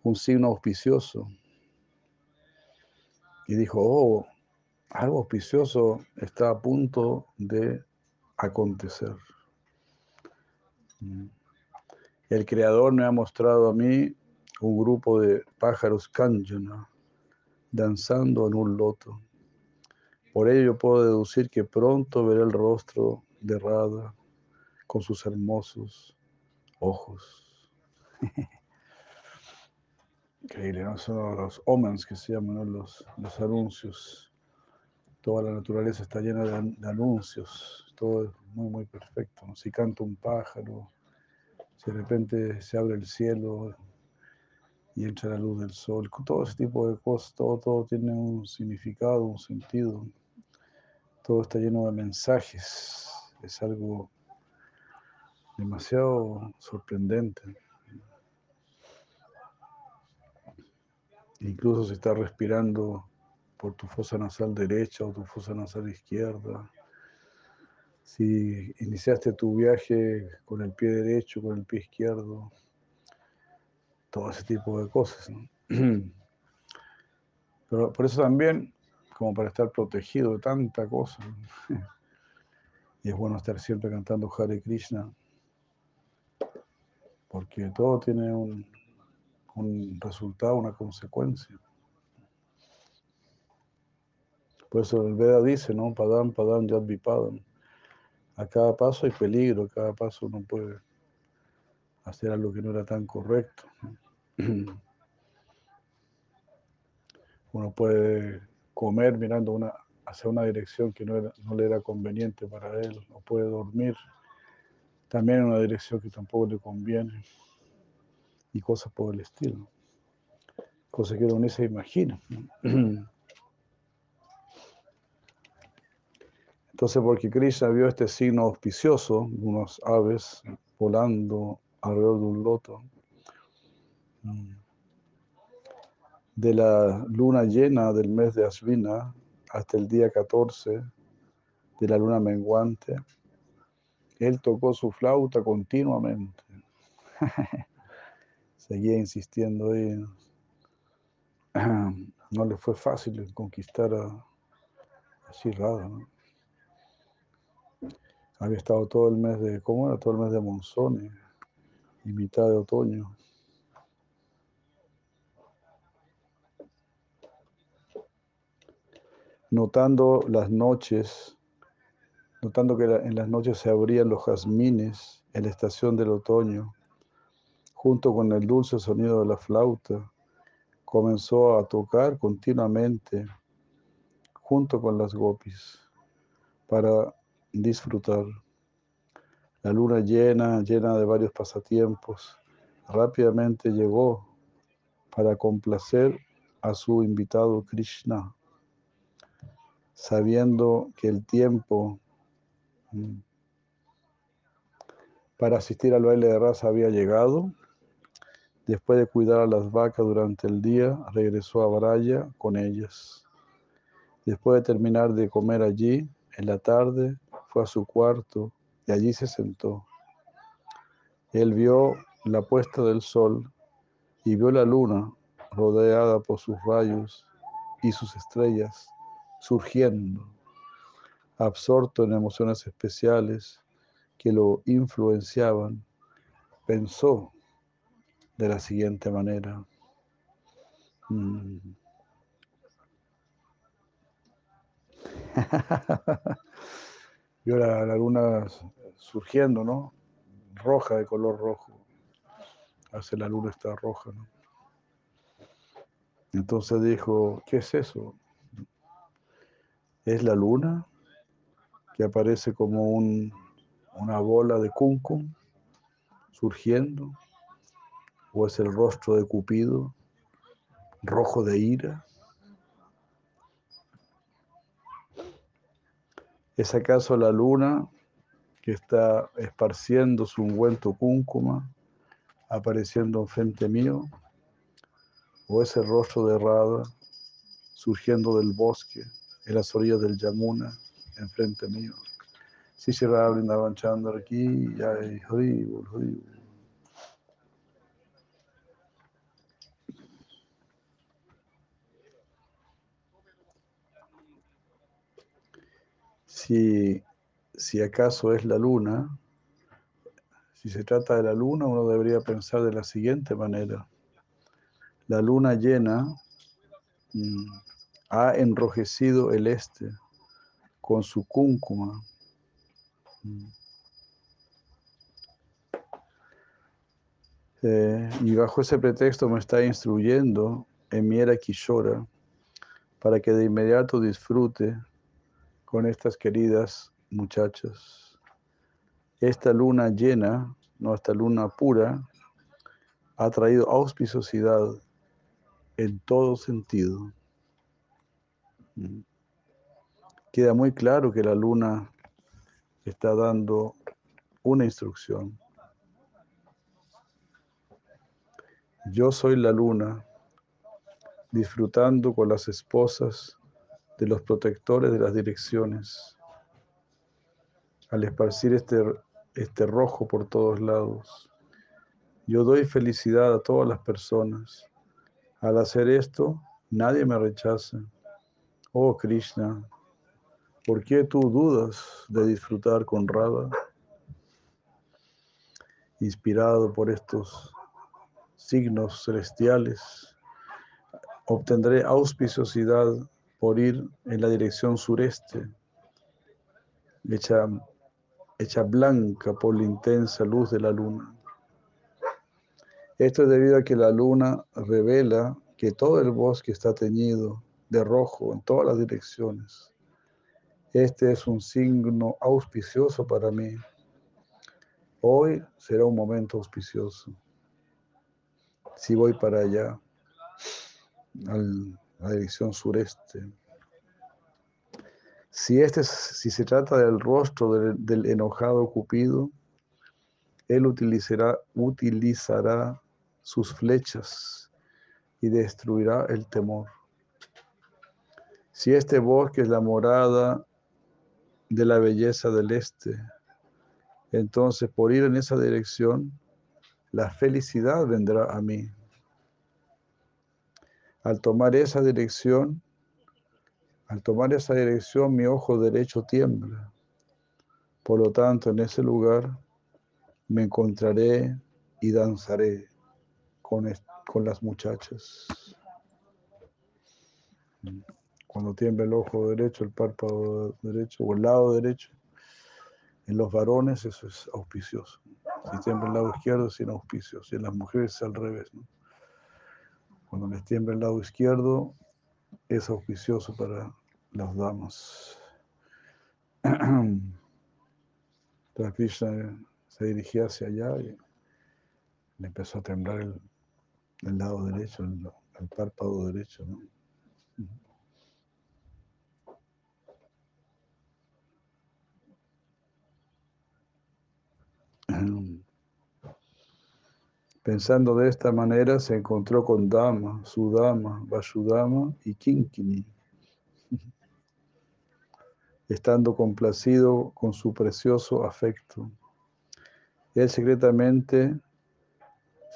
un signo auspicioso y dijo, oh, algo auspicioso está a punto de acontecer. Mm. El Creador me ha mostrado a mí un grupo de pájaros kanjana danzando en un loto. Por ello puedo deducir que pronto veré el rostro de Radha con sus hermosos ojos. Increíble, ¿no? Son los omens que se llaman, los, los anuncios. Toda la naturaleza está llena de, anuncios, todo es muy, muy perfecto. Si canta un pájaro, si de repente se abre el cielo y entra la luz del sol, todo ese tipo de cosas, todo, todo tiene un significado, un sentido todo está lleno de mensajes, es algo demasiado sorprendente. Incluso si estás respirando por tu fosa nasal derecha o tu fosa nasal izquierda, si iniciaste tu viaje con el pie derecho, con el pie izquierdo, todo ese tipo de cosas. Pero por eso también como para estar protegido de tanta cosa. Y es bueno estar siempre cantando Hare Krishna, porque todo tiene un, resultado, una consecuencia. Por eso el Veda dice, ¿no? Padam, padam, yad vipadam. A cada paso hay peligro, a cada paso uno puede hacer algo que no era tan correcto. Uno puede comer mirando una, hacia una dirección que no, le era conveniente para él, no puede dormir también en una dirección que tampoco le conviene y cosas por el estilo. Cosas que uno se imagina. Entonces, porque Krishna vio este signo auspicioso, unos aves volando alrededor de un loto, de la luna llena del mes de Ashvina hasta el día 14 de la luna menguante, él tocó su flauta continuamente. Seguía insistiendo ahí. No le fue fácil conquistar a, a Había estado todo el mes de, ¿cómo era? Todo el mes de monzón y mitad de otoño. Notando las noches, notando que en las noches se abrían los jazmines en la estación del otoño, junto con el dulce sonido de la flauta, comenzó a tocar continuamente junto con las gopis para disfrutar. La luna llena, llena de varios pasatiempos, rápidamente llegó para complacer a su invitado Krishna sabiendo que el tiempo mm, para asistir al baile de raza había llegado, después de cuidar a las vacas durante el día, regresó a Braya con ellas. Después de terminar de comer allí, en la tarde fue a su cuarto y allí se sentó. Él vio la puesta del sol y vio la luna rodeada por sus rayos y sus estrellas surgiendo, absorto en emociones especiales, que lo influenciaban, pensó de la siguiente manera. Mm. Vio la, la, luna surgiendo, ¿no? Roja, de color rojo. Hace la luna está roja, ¿no? Entonces dijo, ¿qué es eso? ¿Es la luna que aparece como un, una bola de cuncum surgiendo? ¿O es el rostro de Cupido rojo de ira? ¿Es acaso la luna que está esparciendo su ungüento cúncuma, apareciendo enfrente mío? ¿O es el rostro de Radha surgiendo del bosque en las orillas del Yamuna, enfrente mío? Si se va avanzando aquí, ya hay horrible, horrible. Si, si acaso es la luna, si se trata de la luna, uno debería pensar de la siguiente manera. La luna llena mm, ha enrojecido el este con su cúncuma. Eh, y bajo ese pretexto me está instruyendo en mi era Kishora para que de inmediato disfrute con estas queridas muchachas. Esta luna llena, no esta luna pura, ha traído auspiciosidad en todo sentido. Queda muy claro que la luna está dando una instrucción. Yo soy la luna, disfrutando con las esposas de los protectores de las direcciones, al esparcir este, este rojo por todos lados. Yo doy felicidad a todas las personas. Al hacer esto, nadie me rechaza. Oh Krishna, ¿por qué tú dudas de disfrutar con Radha? Inspirado por estos signos celestiales, obtendré auspiciosidad por ir en la dirección sureste, hecha, hecha blanca por la intensa luz de la luna. Esto es debido a que la luna revela que todo el bosque está teñido de rojo en todas las direcciones. Este es un signo auspicioso para mí. Hoy será un momento auspicioso. Si voy para allá, al la dirección sureste. Si, este, si se trata del rostro del, del enojado Cupido, él utilizará, utilizará sus flechas y destruirá el temor. Si este bosque es la morada de la belleza del este, entonces por ir en esa dirección, la felicidad vendrá a mí. Al tomar esa dirección, al tomar esa dirección, mi ojo derecho tiembla. Por lo tanto, en ese lugar me encontraré y danzaré con, con las muchachas. Cuando tiembla el ojo derecho, el párpado derecho o el lado derecho, en los varones eso es auspicioso. Si tiembla el lado izquierdo es inauspicioso. Y en las mujeres es al revés. ¿no? Cuando les tiembla el lado izquierdo, es auspicioso para las damas. Krishna se dirigía hacia allá y le empezó a temblar el, lado derecho, el, el, párpado derecho. ¿no? Pensando de esta manera, se encontró con Dama, Sudama, Vasudama y Kinkini, estando complacido con su precioso afecto. Él secretamente,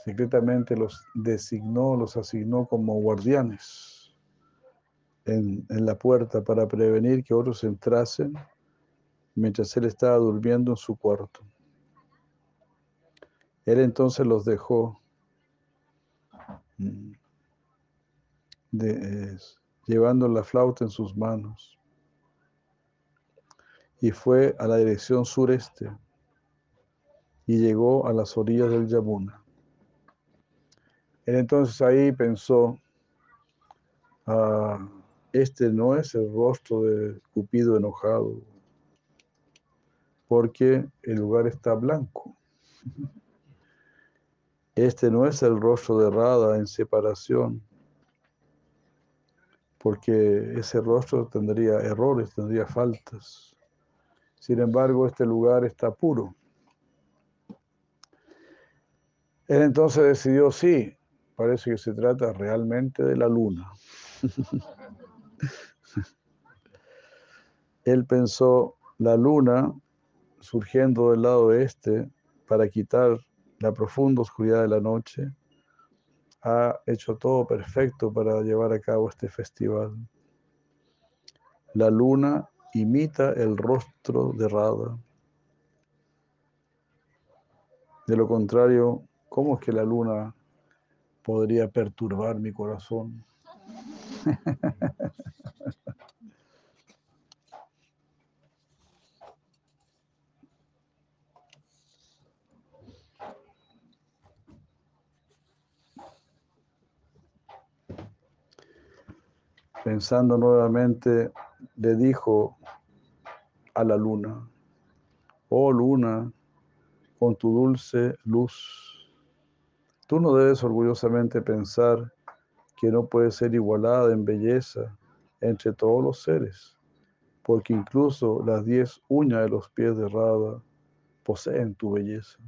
secretamente los designó, los asignó como guardianes en, en la puerta para prevenir que otros entrasen mientras él estaba durmiendo en su cuarto. Él entonces los dejó mm, llevando la flauta en sus manos y fue a la dirección sureste y llegó a las orillas del Yamuna. Él entonces ahí pensó, ah, este no es el rostro de Cupido enojado, porque el lugar está blanco. Este no es el rostro de Rada en separación, porque ese rostro tendría errores, tendría faltas. Sin embargo, este lugar está puro. Él entonces decidió, sí, parece que se trata realmente de la luna. Él pensó, la luna, surgiendo del lado este para quitar la profunda oscuridad de la noche, ha hecho todo perfecto para llevar a cabo este festival. La luna imita el rostro de Rada. De lo contrario, ¿cómo es que la luna podría perturbar mi corazón? Pensando nuevamente, le dijo a la luna, oh luna, con tu dulce luz, tú no debes orgullosamente pensar que no puede ser igualada en belleza entre todos los seres, porque incluso las diez uñas de los pies de Rada poseen tu belleza.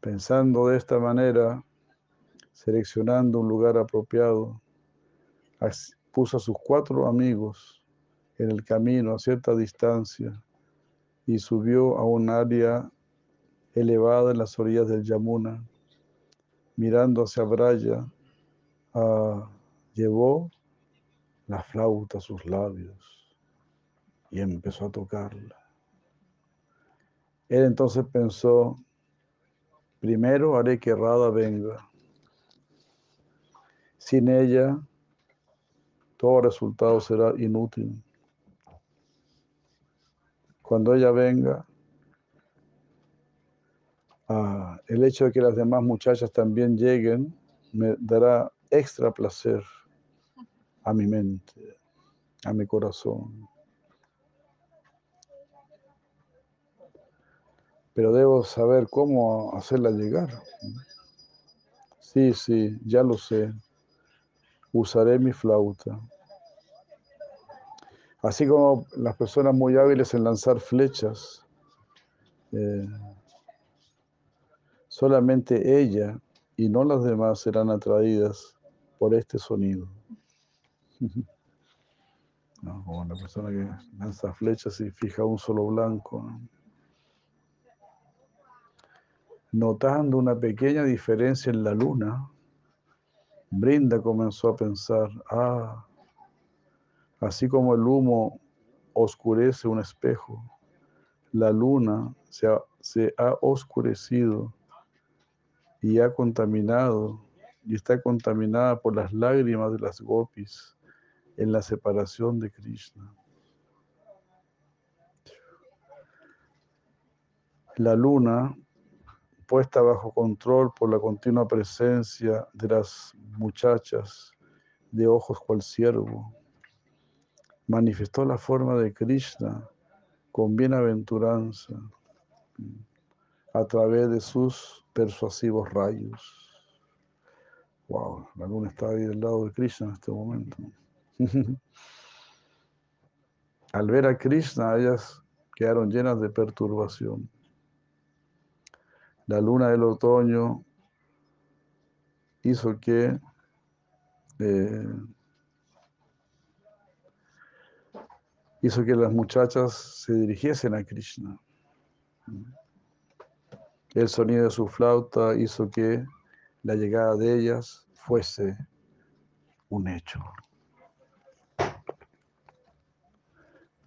Pensando de esta manera, seleccionando un lugar apropiado, puso a sus cuatro amigos en el camino a cierta distancia y subió a un área elevada en las orillas del Yamuna. Mirando hacia Braya, ah, llevó la flauta a sus labios y empezó a tocarla. Él entonces pensó, primero haré que Rada venga. Sin ella todo resultado será inútil. Cuando ella venga, ah, el hecho de que las demás muchachas también lleguen me dará extra placer a mi mente, a mi corazón. Pero debo saber cómo hacerla llegar. Sí, sí, ya lo sé usaré mi flauta. Así como las personas muy hábiles en lanzar flechas, eh, solamente ella y no las demás serán atraídas por este sonido. como la persona que lanza flechas y fija un solo blanco. Notando una pequeña diferencia en la luna, Brinda comenzó a pensar, ah, así como el humo oscurece un espejo, la luna se ha, oscurecido y ha contaminado y está contaminada por las lágrimas de las gopis en la separación de Krishna. La luna puesta bajo control por la continua presencia de las muchachas de ojos cual siervo. Manifestó la forma de Krishna con bienaventuranza a través de sus persuasivos rayos. Wow, la luna está ahí del lado de Krishna en este momento. Al ver a Krishna, ellas quedaron llenas de perturbación la luna del otoño hizo que eh, hizo que las muchachas se dirigiesen a Krishna. El sonido de su flauta hizo que la llegada de ellas fuese un hecho.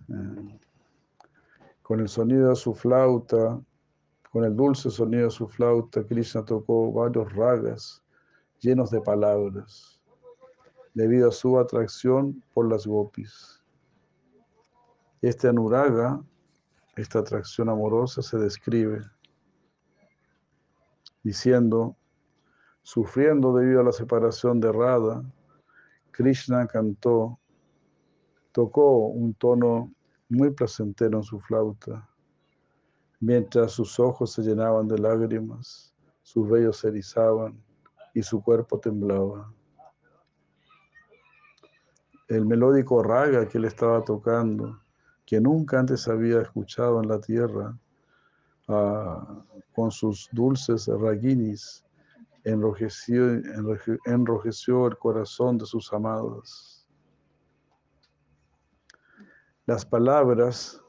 Eh, Con el sonido de su flauta, con el dulce sonido de su flauta, Krishna tocó varios ragas llenos de palabras, debido a su atracción por las gopis. Este anuraga, esta atracción amorosa, se describe diciendo, sufriendo debido a la separación de Radha, Krishna cantó, tocó un tono muy placentero en su flauta, mientras sus ojos se llenaban de lágrimas, sus vellos se erizaban y su cuerpo temblaba. El melódico raga que él estaba tocando, que nunca antes había escuchado en la tierra, ah, con sus dulces raginis, enrojeció, enrojeció el corazón de sus amadas. Las palabras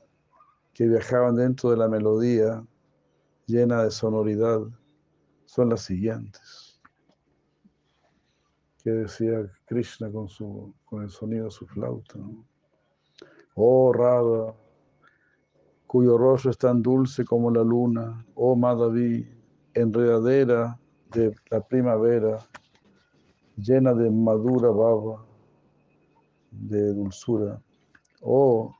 que viajaban dentro de la melodía llena de sonoridad son las siguientes. Que decía Krishna con, su, con el sonido de su flauta. Oh Radha, cuyo rostro es tan dulce como la luna, oh Madhavi, enredadera de la primavera, llena de madura baba, de dulzura. Oh,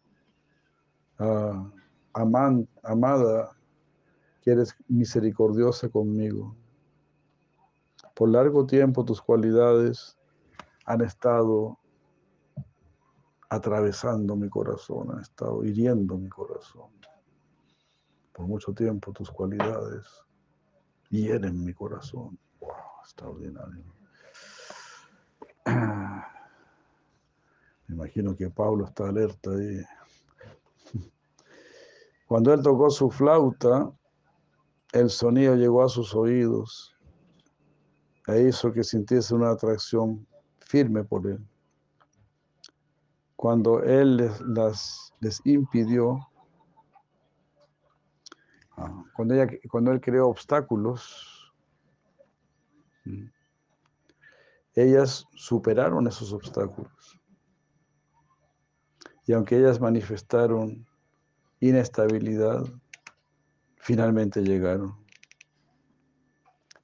ah, amada, que eres misericordiosa conmigo. Por largo tiempo tus cualidades han estado atravesando mi corazón, han estado hiriendo mi corazón. Por mucho tiempo tus cualidades hieren mi corazón. Wow, extraordinario. Me imagino que Pablo está alerta ahí. Cuando él tocó su flauta, el sonido llegó a sus oídos e hizo que sintiese una atracción firme por él. Cuando él les, impidió, ah, cuando él creó obstáculos, mm, ellas superaron esos obstáculos. Y aunque ellas manifestaron inestabilidad, finalmente llegaron.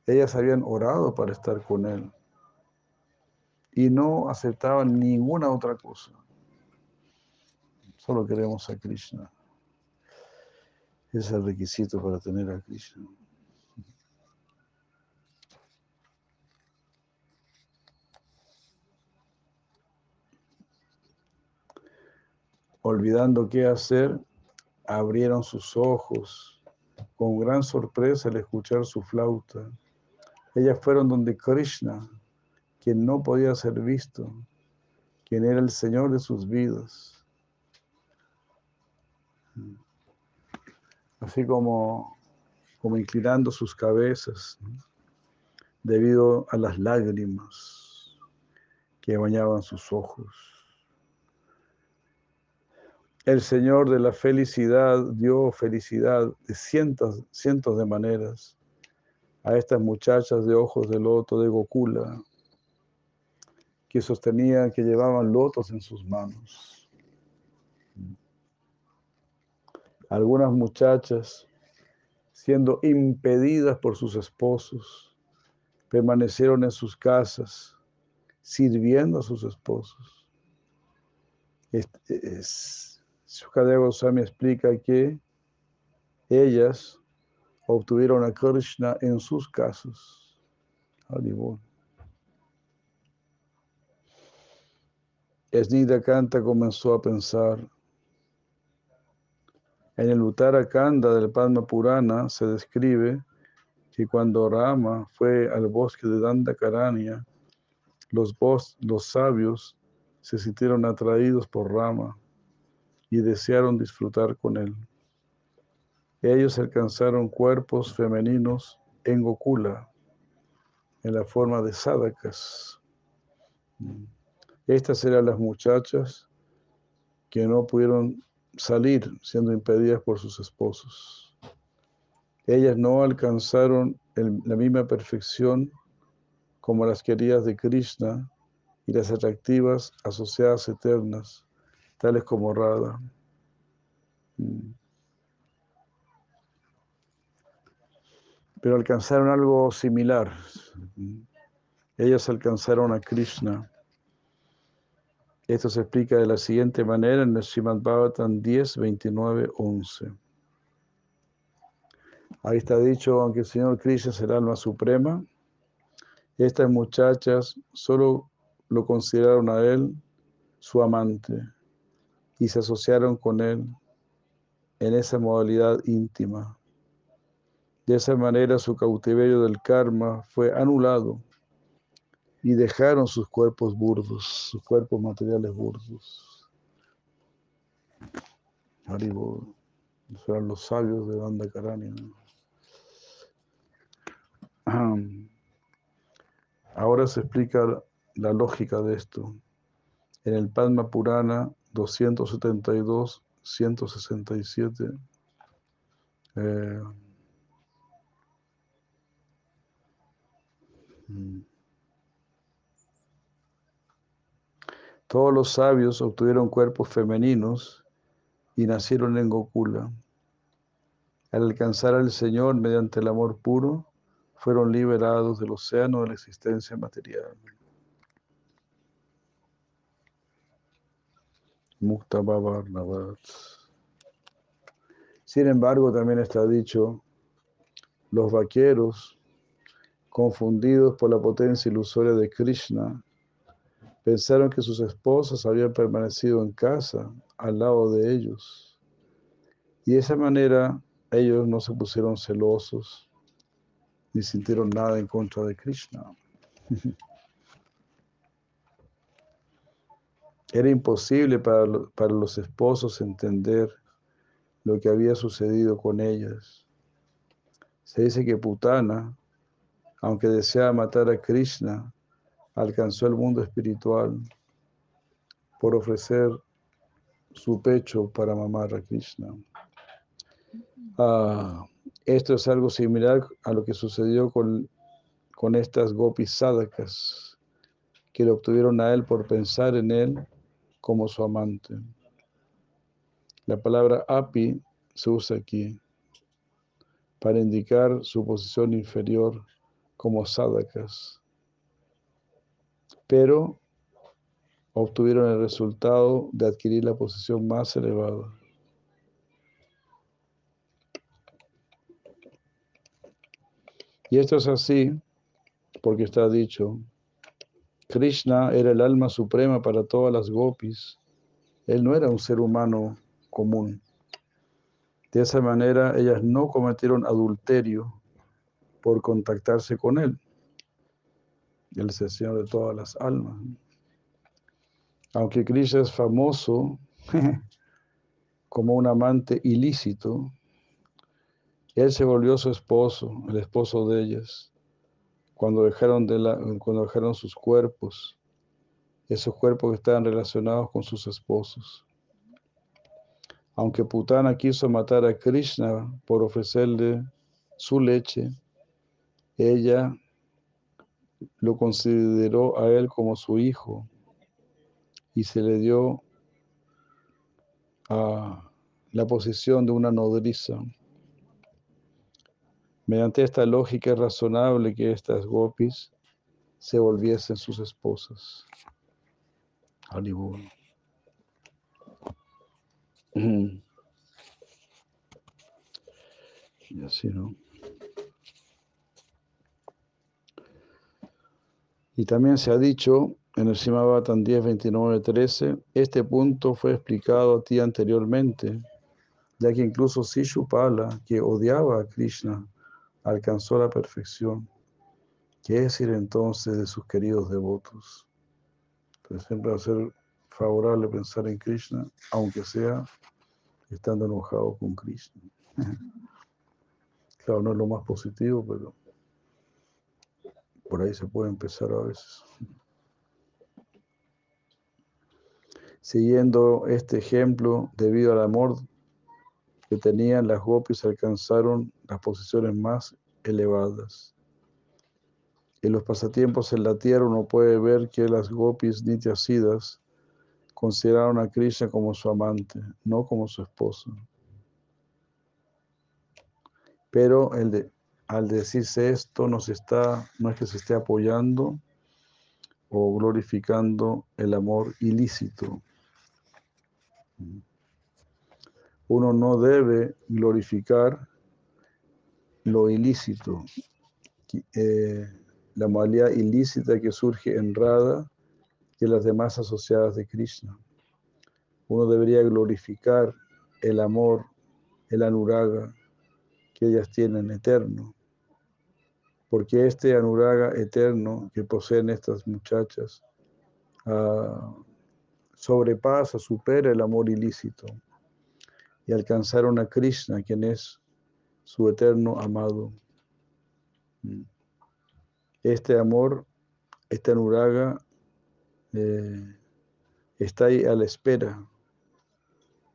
Ellas habían orado para estar con Él y no aceptaban ninguna otra cosa. Solo queremos a Krishna. Ese es el requisito para tener a Krishna. Olvidando qué hacer, abrieron sus ojos con gran sorpresa al escuchar su flauta. Ellas fueron donde Krishna, quien no podía ser visto, quien era el Señor de sus vidas. Así como, como inclinando sus cabezas debido a las lágrimas que bañaban sus ojos. El Señor de la felicidad dio felicidad de cientos, de maneras a estas muchachas de ojos de loto de Gokula, que sostenían, que llevaban lotos en sus manos. Algunas muchachas, siendo impedidas por sus esposos, permanecieron en sus casas, sirviendo a sus esposos. es, Sukadeva Goswami explica que ellas obtuvieron a Krishna en sus casos. Esnida Kanta comenzó a pensar. En el Uttarakhanda del Padma Purana se describe que cuando Rama fue al bosque de Dandakaranya, los, los sabios se sintieron atraídos por Rama y desearon disfrutar con él. Ellos alcanzaron cuerpos femeninos en Gokula, en la forma de sadakas. Estas eran las muchachas que no pudieron salir siendo impedidas por sus esposos. Ellas no alcanzaron la misma perfección como las queridas de Krishna y las atractivas asociadas eternas tales como Radha. Mm. Pero alcanzaron algo similar. Mm. Ellos alcanzaron a Krishna. Esto se explica de la siguiente manera en el Srimad Bhavatan 10, 29, 11. Ahí está dicho, aunque el Señor Krishna es el alma suprema, estas muchachas solo lo consideraron a él su amante y se asociaron con él en esa modalidad íntima. De esa manera su cautiverio del karma fue anulado y dejaron sus cuerpos burdos, sus cuerpos materiales burdos. Haribo, eran los sabios de Banda. Ahora se explica la lógica de esto. En el Padma Purana 272, 167, eh, mm. Todos los sabios obtuvieron cuerpos femeninos y nacieron en Gokula. Al alcanzar al Señor mediante el amor puro, fueron liberados del océano de la existencia material. Mukta Sin embargo, también está dicho, los vaqueros, confundidos por la potencia ilusoria de Krishna, pensaron que sus esposas habían permanecido en casa al lado de ellos. Y de esa manera ellos no se pusieron celosos ni sintieron nada en contra de Krishna. Era imposible para, para los esposos entender lo que había sucedido con ellas. Se dice que Putana, aunque deseaba matar a Krishna, alcanzó el mundo espiritual por ofrecer su pecho para mamar a Krishna. Ah, esto es algo similar a lo que sucedió con, con estas gopis sadakas, que le obtuvieron a él por pensar en él como su amante. La palabra api se usa aquí para indicar su posición inferior como sadakas pero obtuvieron el resultado de adquirir la posición más elevada. Y esto es así porque está dicho, Krishna era el alma suprema para todas las gopis. Él no era un ser humano común. De esa manera ellas no cometieron adulterio por contactarse con él. Él es el Señor de todas las almas. Aunque Krishna es famoso como un amante ilícito, él se volvió su esposo, el esposo de ellas, cuando dejaron, de la, cuando dejaron sus cuerpos, esos cuerpos que estaban relacionados con sus esposos. Aunque Putana quiso matar a Krishna por ofrecerle su leche, ella lo consideró a él como su hijo y se le dio a la posición de una nodriza. Mediante esta lógica es razonable que estas gopis se volviesen sus esposas. Y así, ¿no? Y también se ha dicho en el Simabatan 10, 29, 13, este punto fue explicado a ti anteriormente, ya que incluso Sishupala, que odiaba a Krishna, alcanzó la perfección. ¿Qué decir entonces de sus queridos devotos? Siempre va a ser favorable pensar en Krishna, aunque sea estando enojado con Krishna. claro, no es lo más positivo, pero por ahí se puede empezar a veces. Siguiendo este ejemplo, debido al amor que tenían, las gopis alcanzaron las posiciones más elevadas. En los pasatiempos en la tierra uno puede ver que las gopis nitiasidas consideraron a Krishna como su amante, no como su esposo. Pero al decirse esto no, está, no es que se esté apoyando o glorificando el amor ilícito. Uno no debe glorificar lo ilícito, eh, la modalidad ilícita que surge en Radha y las demás asociadas de Krishna. Uno debería glorificar el amor, el anuraga que ellas tienen eterno, porque este anuraga eterno que poseen estas muchachas ah, sobrepasa, supera el amor ilícito y alcanzaron a Krishna, quien es su eterno amado. Mm. Este amor, este anuraga, eh, está ahí a la espera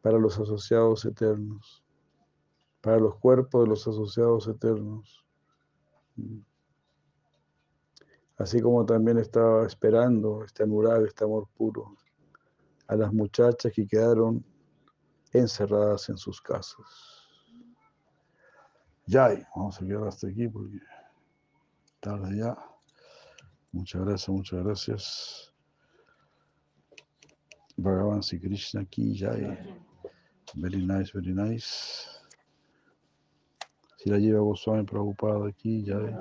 para los asociados eternos, para los cuerpos de los asociados eternos. Mm. Así como también estaba esperando este anuraga, este amor puro, a las muchachas que quedaron encerradas en sus casas. Ya, vamos a quedar hasta aquí porque tarde ya. Muchas gracias, muchas gracias. Bhagavan Sri Krishna aquí, Jai. Very nice, very nice. Si la lleva Goswami preocupado aquí, Jai.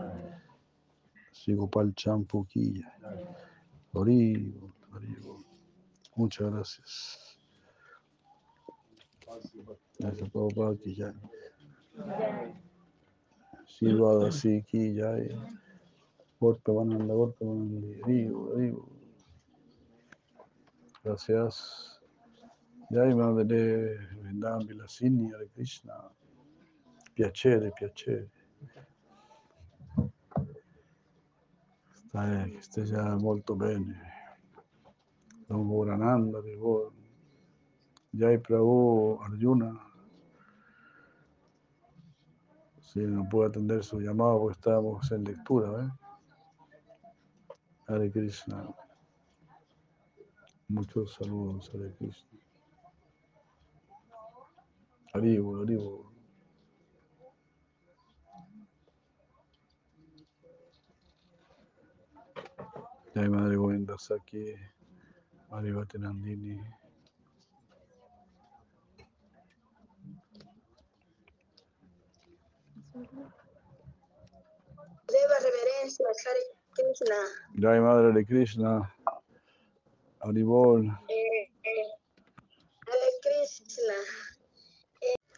Sigo para el champo aquí, Jai. Muchas gracias. Gracias, Prabhupada, aquí ya. Silvada, sí, aquí ya. Gorpe, bananda, golpe, bananda. Digo, digo. Gracias. Jai Madre Vrindavan Vilasini Hare Krishna. Piacere, piacere. Stai, stai già molto bene. Don voi. Jai Prabhu Arjuna. Si no puede atender su llamado porque estamos en lectura, ¿eh? Hare Krishna. Muchos saludos, Hare Krishna. Haribo, Haribo. Jai Madre Govinda Saki, Marivati Nandini. Deba reverencia, Hare Krishna. Jai Madre de Krishna. Haribol. Eh, eh, Hare Krishna.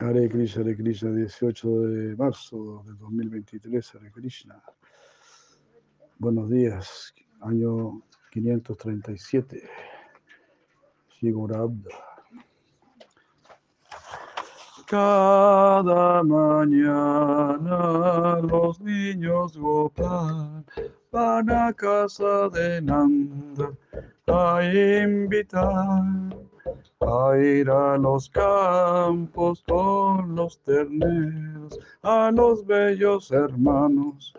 Hare Krishna, Hare Krishna, 18 de marzo de 2023, Hare Krishna. Buenos días, año 537. Sigurabda. Cada mañana los niños Gopal van a casa de Nanda a invitar a ir a los campos con los terneros, a los bellos hermanos.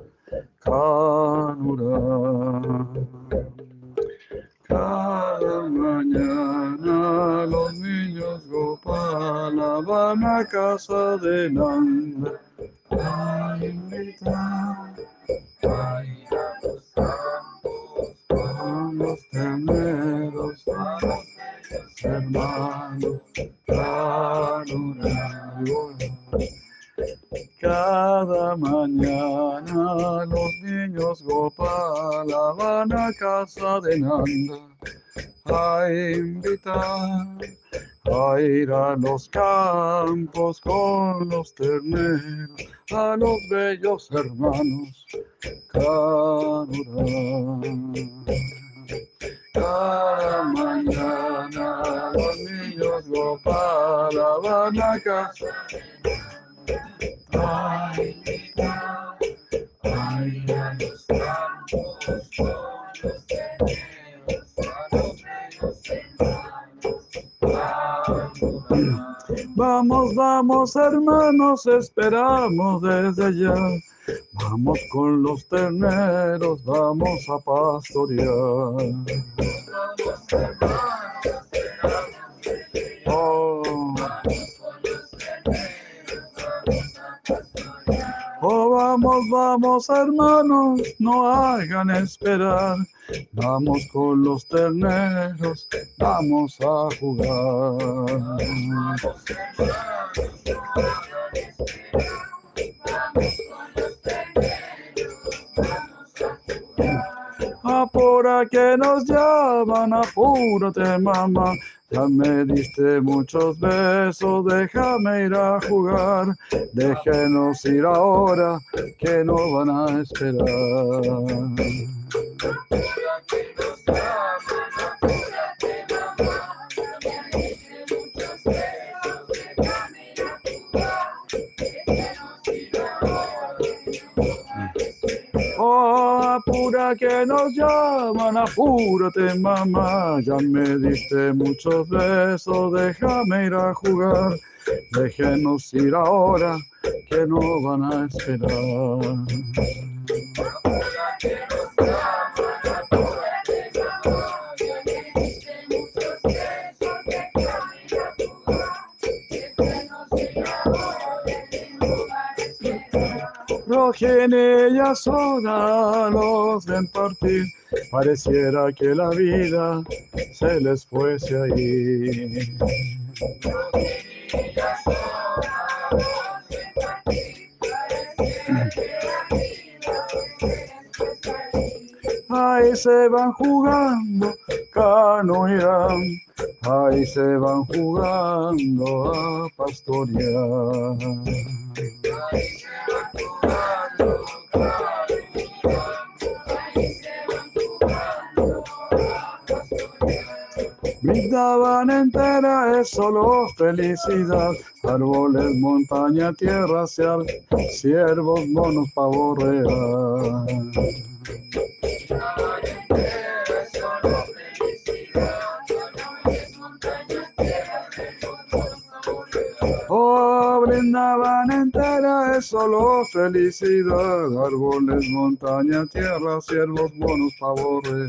Cada mañana los niños Gopala van a casa de Nanda. A invitar a ir a los campos con los terneros, a los hermanos, cada mañana los niños Gopala van a casa de Nanda a invitar a ir a los campos con los terneros, a los bellos hermanos. Cada mañana los niños Gopala van a casa Vamos, vamos hermanos, esperamos desde allá. Vamos con los terneros, vamos a pastorear. Vamos, Vamos, vamos hermanos, no hagan esperar. Vamos con los terneros, vamos a jugar. Apura que nos llaman, apúrate mamá. Ya me diste muchos besos, déjame ir a jugar. Déjenos ir ahora, que no van a esperar. Apura que nos llaman, apúrate mamá, ya me diste muchos besos, déjame ir a jugar, déjenos ir ahora, que no van a esperar. Rogene y Soda los ven partir, pareciera que la vida se les fuese ahí. Ahí se van jugando, Cano irán, ahí se van jugando a pastorear. Brindaban entera es solo felicidad, árboles, montaña, tierra, ciel, ciervos, monos, pavo real. Brindaban entera es solo felicidad, árboles, montaña, tierra, ciervos, monos, pavo real.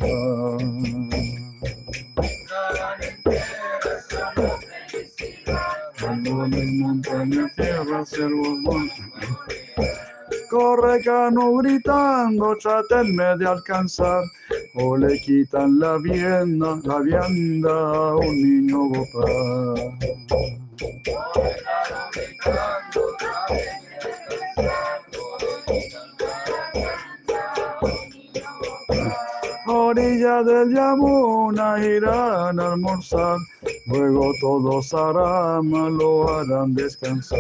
Árboles, montaña, tierra, ciervos, monos. Corre cano gritando, tratenme de alcanzar, o le quitan la vianda, la vianda a un niño bopar. Orilla del Yamuna irán a almorzar, luego todos Arama lo harán descansar.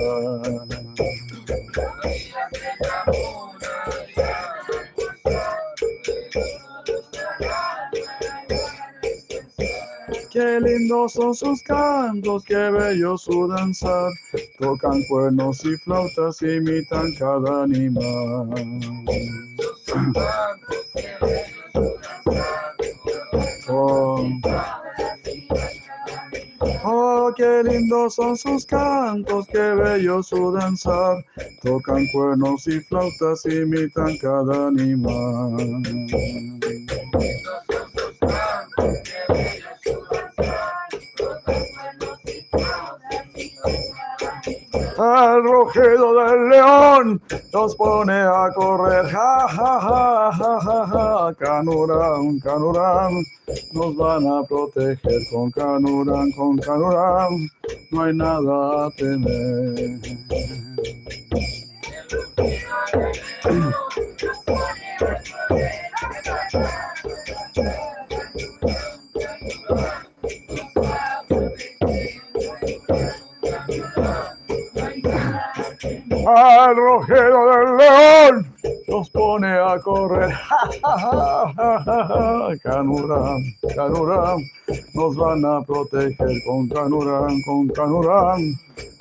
Qué lindos son sus cantos, qué bello su danzar. Tocan cuernos y flautas, imitan cada animal. Oh. Oh, qué lindos son sus cantos, qué bello su danzar. Tocan cuernos y flautas, imitan cada animal. Al rugido del león los pone a correr, ja, ja, ja, ja, ja, ja. Canurán, Canurán, nos van a proteger con Canurán, con Canurán, no hay nada a temer. Al rojero del león los pone a correr. Canurán, Canurán, nos van a proteger con Canurán, con Canurán,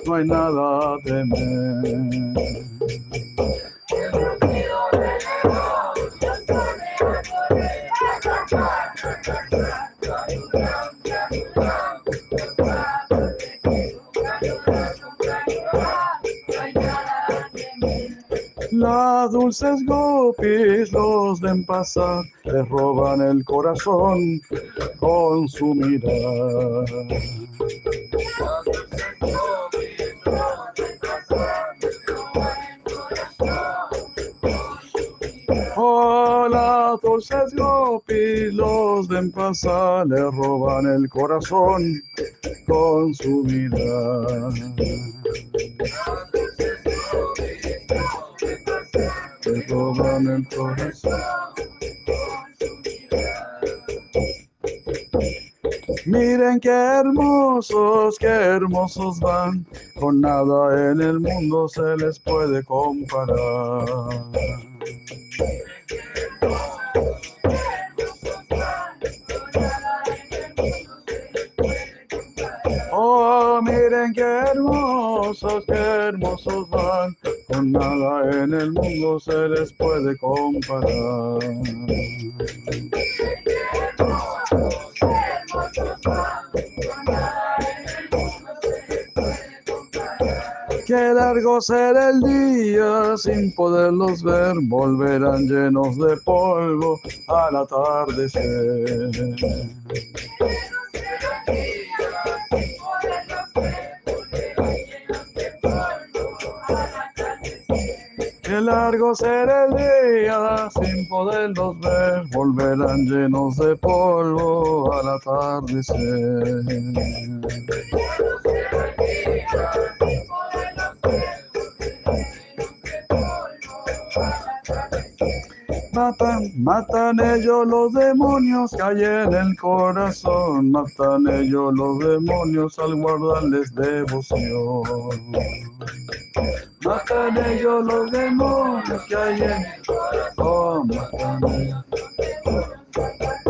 no hay nada a temer. Las dulces gopis los ven pasar, les roban el corazón con su mirada. Hola, dulces gopis, los ven pasar, le roban el corazón con su mirada. Miren qué hermosos, qué hermosos van, con nada en el mundo se les puede comparar. Oh, miren qué hermosos, qué hermosos van, con nada en el mundo se les puede comparar. Qué largo será el día sin poderlos ver, volverán llenos de polvo al atardecer. Largo será el día sin poderlos ver, volverán llenos de polvo al atardecer. Matan, matan ellos los demonios que hay en el corazón, matan ellos los demonios al guardarles devoción. Matan ellos los demonios que hay en el corazón, matan ellos.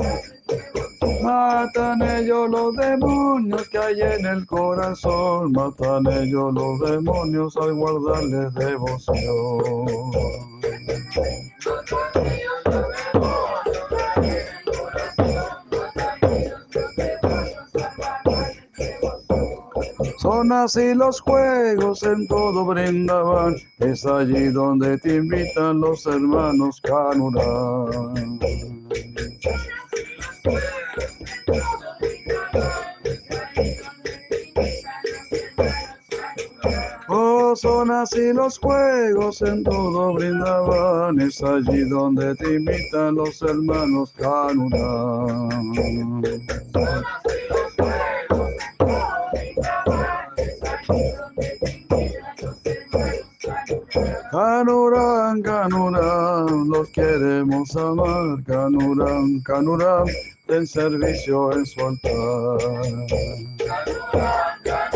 Matan ellos los demonios que hay en el corazón, matan ellos los demonios al guardarles devoción. Son así los juegos en todo Brindavan, es allí donde te invitan los hermanos Kanurán. Oh, son así los juegos en todo Brindavan, es allí donde te invitan los hermanos Kanurán. Canurán, Canurán, los queremos amar, Canurán, Canurán, en servicio en su altar. Canurán, Canurán,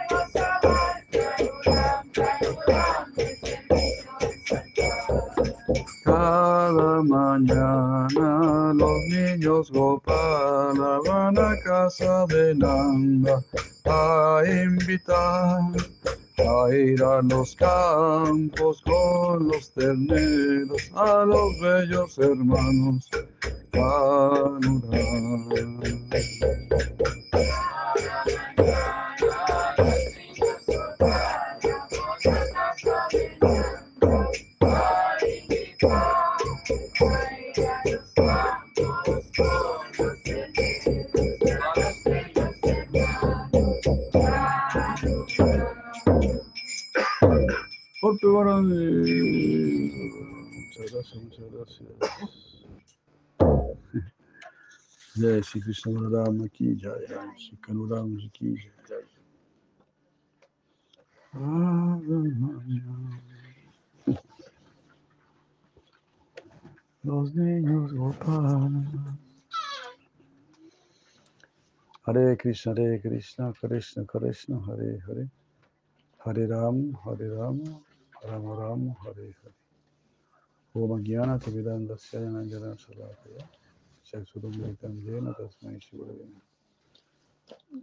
Cada mañana los niños Gopala van a casa de Nanda a invitar a ir a los campos con los terneros a los bellos hermanos Kanurán. Golpe Barani. Muchas gracias, muchas gracias. Jai Shri Krishna Balarama ki jai, Jai Shri Kanuram ki jai. Los niños Gopal. Hare Krishna, Hare Krishna, Krishna Krishna, Hare Hare. Hare Ram, Hare Ram, Ram Ram, Hare Hare. Om Jnana Tividanda Syayana Jana Salakaya. Chaksurum Vitam Jena Tasmai Shivadena.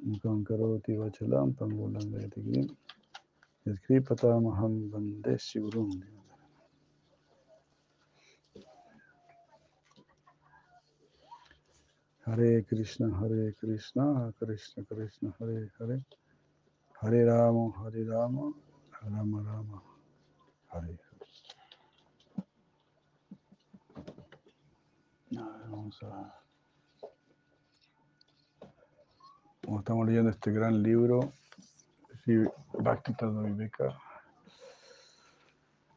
Mukam Karoti Vachalam Pangulam Vedigrim. Yadkripata Maham Bande Shivurum. Hare Krishna, Hare Krishna, Krishna Krishna, Hare Hare. Hare Rama, Hare Rama, Rama Rama. Hare. Ver, vamos a. Como estamos leyendo este gran libro, sí, Bhakti Viveka.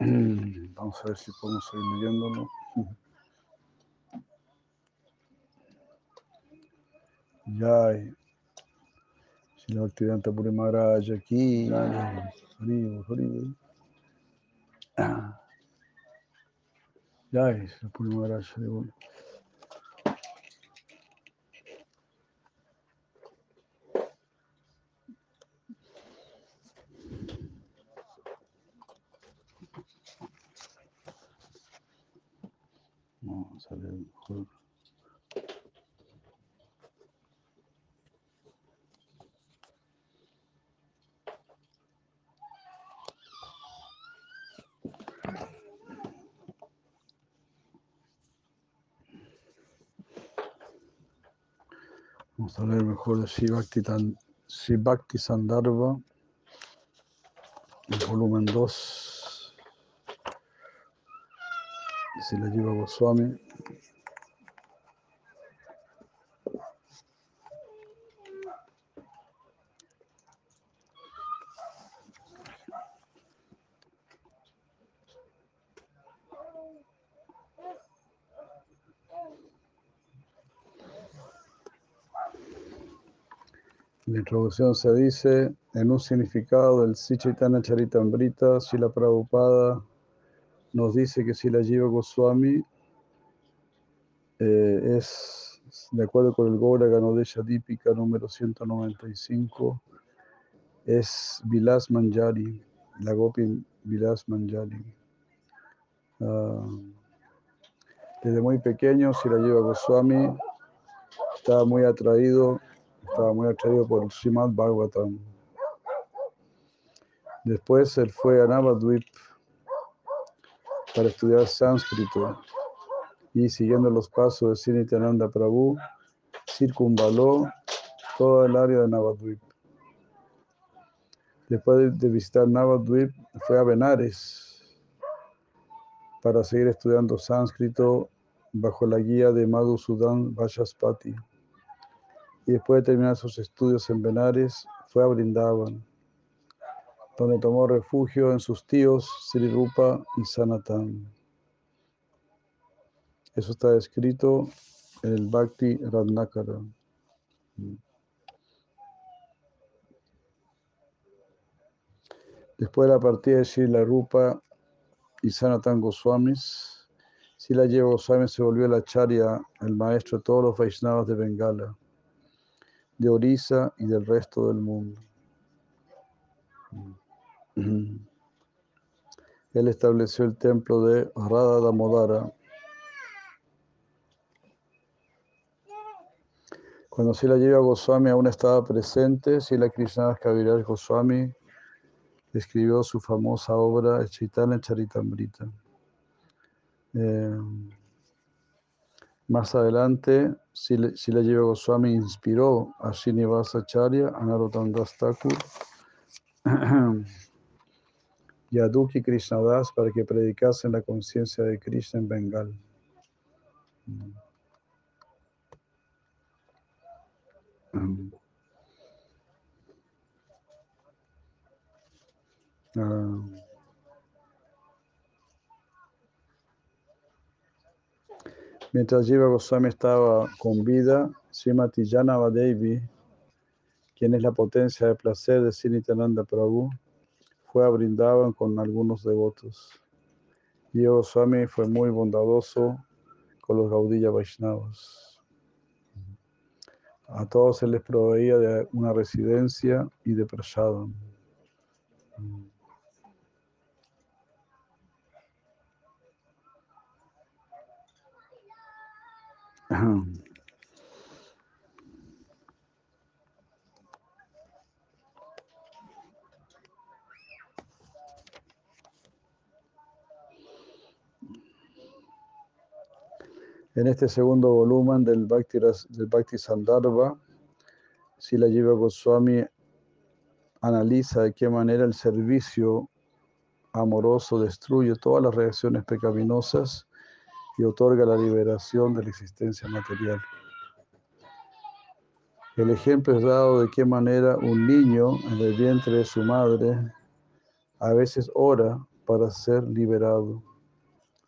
Vamos a ver si podemos seguir leyéndolo. Jai. Si la Bhaktivedanta Puri Maharaj aquí. Haribo, Haribo. Jai, si Puri Maharaj Haribo. Vamos a ver mejor. Vamos a ver mejor de Sivakti Sandarbha, el volumen 2. Si la lleva Goswami. Introducción se dice, en un significado del Sri Chaitanya Charitamrita, Srila Prabhupada nos dice que Srila Jiva Goswami eh, es, de acuerdo con el Gora Ganodesha Dípica número 195, es Vilas Manjari, la Gopi Vilas Manjari. Ah, desde muy pequeño, Srila Jiva Goswami estaba muy atraído estaba muy atraído por Srimad Bhagavatam. Después él fue a Navadvip para estudiar sánscrito y siguiendo los pasos de Sri Nityananda Prabhu, circunvaló toda el área de Navadvip. Después de, visitar Navadvip, fue a Benares para seguir estudiando sánscrito bajo la guía de Madhusudan Vachaspati y después de terminar sus estudios en Benares, fue a Brindavan, donde tomó refugio en sus tíos Sri Rupa y Sanatan. Eso está escrito en el Bhakti Ratnakara. Después de la partida de Srila Rupa y Sanatan Goswamis, Jiva Goswami se volvió el acharya, el maestro de todos los Vaishnavas de Bengala de Orissa y del resto del mundo. Él estableció el templo de Radha Damodara. Cuando Sila Jiva Goswami aún estaba presente, Sila Krishna Kaviraj Goswami escribió su famosa obra Chaitanya Charitamrita. Eh, más adelante, Sila Jiva Goswami inspiró a Srinivasa Acharya, a Narottam Das Thakur y a Dukhi Krishnadas para que predicasen la conciencia de Krishna en Bengal. Ah. Mientras Jiva Goswami estaba con vida, Srimati Janava Devi, quien es la potencia de placer de Sinitananda Prabhu, fue a con algunos devotos. Jiva Goswami fue muy bondadoso con los Gaudilla Vaishnavas. A todos se les proveía de una residencia y de prasadam. En este segundo volumen del Bhakti, del Bhakti Sandarbha, Sila Jiva Goswami analiza de qué manera el servicio amoroso destruye todas las reacciones pecaminosas y otorga la liberación de la existencia material. El ejemplo es dado de qué manera un niño en el vientre de su madre a veces ora para ser liberado.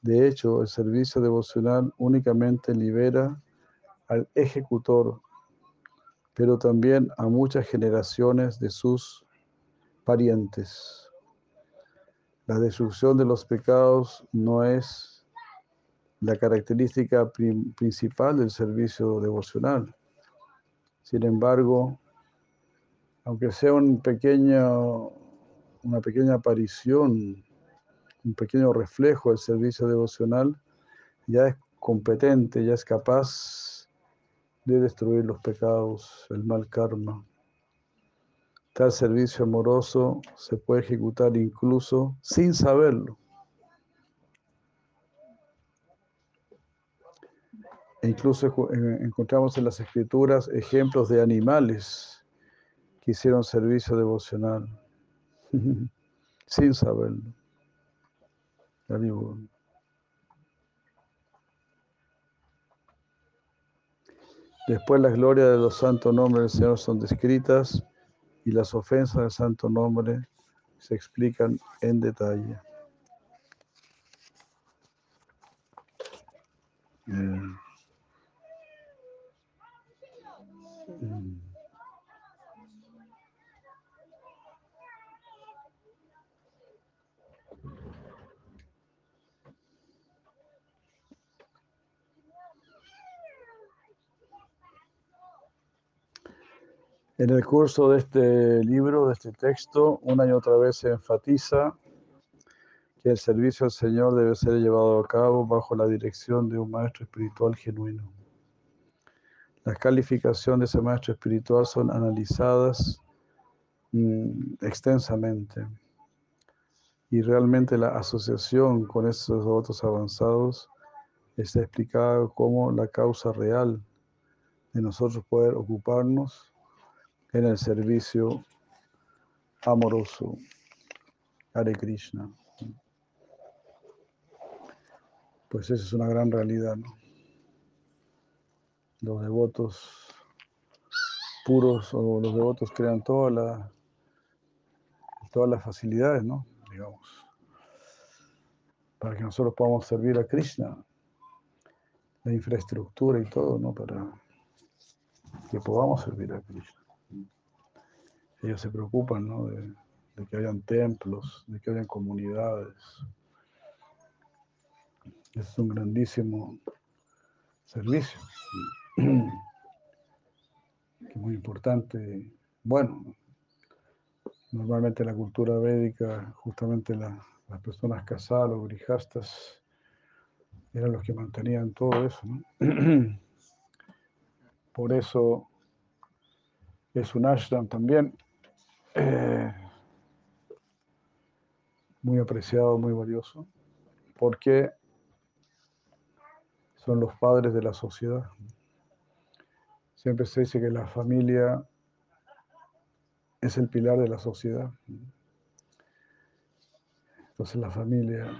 De hecho, el servicio devocional únicamente libera al ejecutor, pero también a muchas generaciones de sus parientes. La destrucción de los pecados no es la característica principal del servicio devocional. Sin embargo, aunque sea un pequeño, una pequeña aparición, un pequeño reflejo del servicio devocional, ya es competente, ya es capaz de destruir los pecados, el mal karma. Tal servicio amoroso se puede ejecutar incluso sin saberlo. Incluso encontramos en las escrituras ejemplos de animales que hicieron servicio devocional sin saberlo. Después las glorias de los santos nombres del Señor son descritas y las ofensas del santo nombre se explican en detalle. Eh, En el curso de este libro, de este texto, una y otra vez se enfatiza que el servicio al Señor debe ser llevado a cabo bajo la dirección de un maestro espiritual genuino. Las calificaciones de ese maestro espiritual son analizadas mm, extensamente y realmente la asociación con estos otros avanzados está explicada como la causa real de nosotros poder ocuparnos en el servicio amoroso. Hare Krishna. Pues esa es una gran realidad, ¿no? Los devotos puros o los devotos crean toda la, todas las facilidades, ¿no? Digamos, para que nosotros podamos servir a Krishna, la infraestructura y todo, ¿no? Para que podamos servir a Krishna ellos se preocupan ¿no? de, que hayan templos, de que hayan comunidades. Es un grandísimo servicio, muy importante. Bueno, normalmente la cultura védica, justamente las personas casadas, los grijastas, eran los que mantenían todo eso. Por eso es un ashram también eh, muy apreciado, muy valioso, porque son los padres de la sociedad. Siempre se dice que la familia es el pilar de la sociedad. Entonces la familia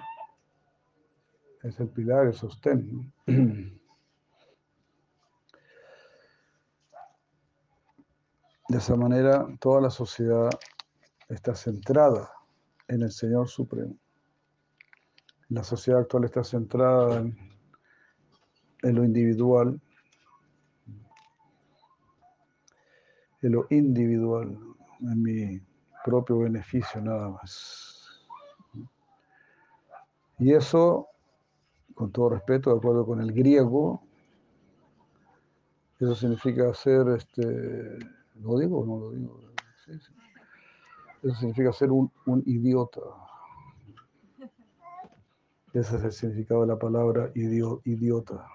es el pilar, el sostén. De esa manera, toda la sociedad está centrada en el Señor Supremo. La sociedad actual está centrada en, lo individual, en lo individual, en mi propio beneficio nada más. Y eso, con todo respeto, de acuerdo con el griego, eso significa ser este, ¿Lo digo o no lo digo? Eso significa ser un, idiota. Ese es el significado de la palabra idiota.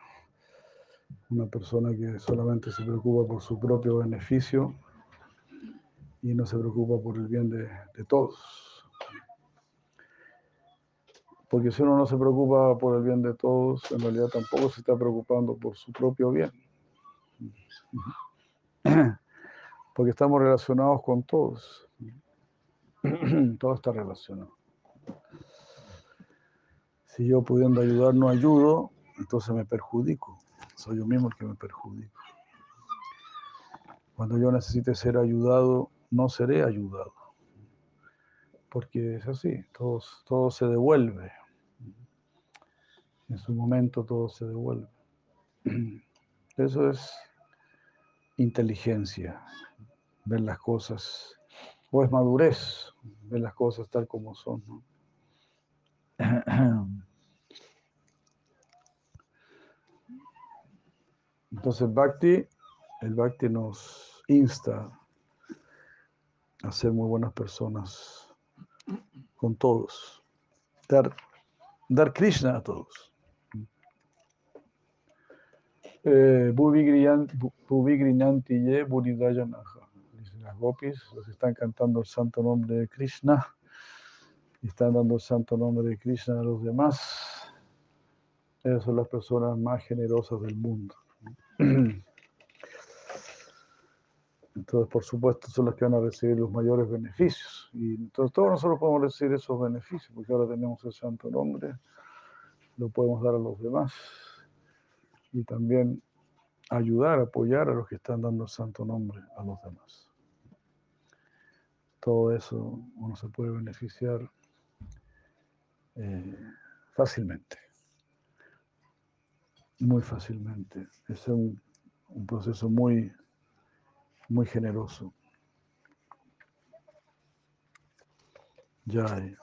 Una persona que solamente se preocupa por su propio beneficio y no se preocupa por el bien de, de todos. Porque si uno no se preocupa por el bien de todos, en realidad tampoco se está preocupando por su propio bien porque estamos relacionados con todos. Todo está relacionado. Si yo pudiendo ayudar no ayudo, entonces me perjudico. Soy yo mismo el que me perjudico. Cuando yo necesite ser ayudado, no seré ayudado. Porque es así, todo, todo se devuelve. En su momento todo se devuelve. Eso es inteligencia, ver las cosas, o es madurez, ver las cosas tal como son. ¿no? Entonces Bhakti, el Bhakti nos insta a ser muy buenas personas con todos, dar, dar Krishna a todos. Eh. Gopis, los están cantando el santo nombre de Krishna y están dando el santo nombre de Krishna a los demás. Esas son las personas más generosas del mundo. Entonces, por supuesto, son las que van a recibir los mayores beneficios. Y entonces todos nosotros podemos recibir esos beneficios, porque ahora tenemos el santo nombre, lo podemos dar a los demás. Y también ayudar, apoyar a los que están dando el santo nombre a los demás. Todo eso uno se puede beneficiar eh, fácilmente muy fácilmente. Es un, un proceso muy, muy generoso. Ya hay.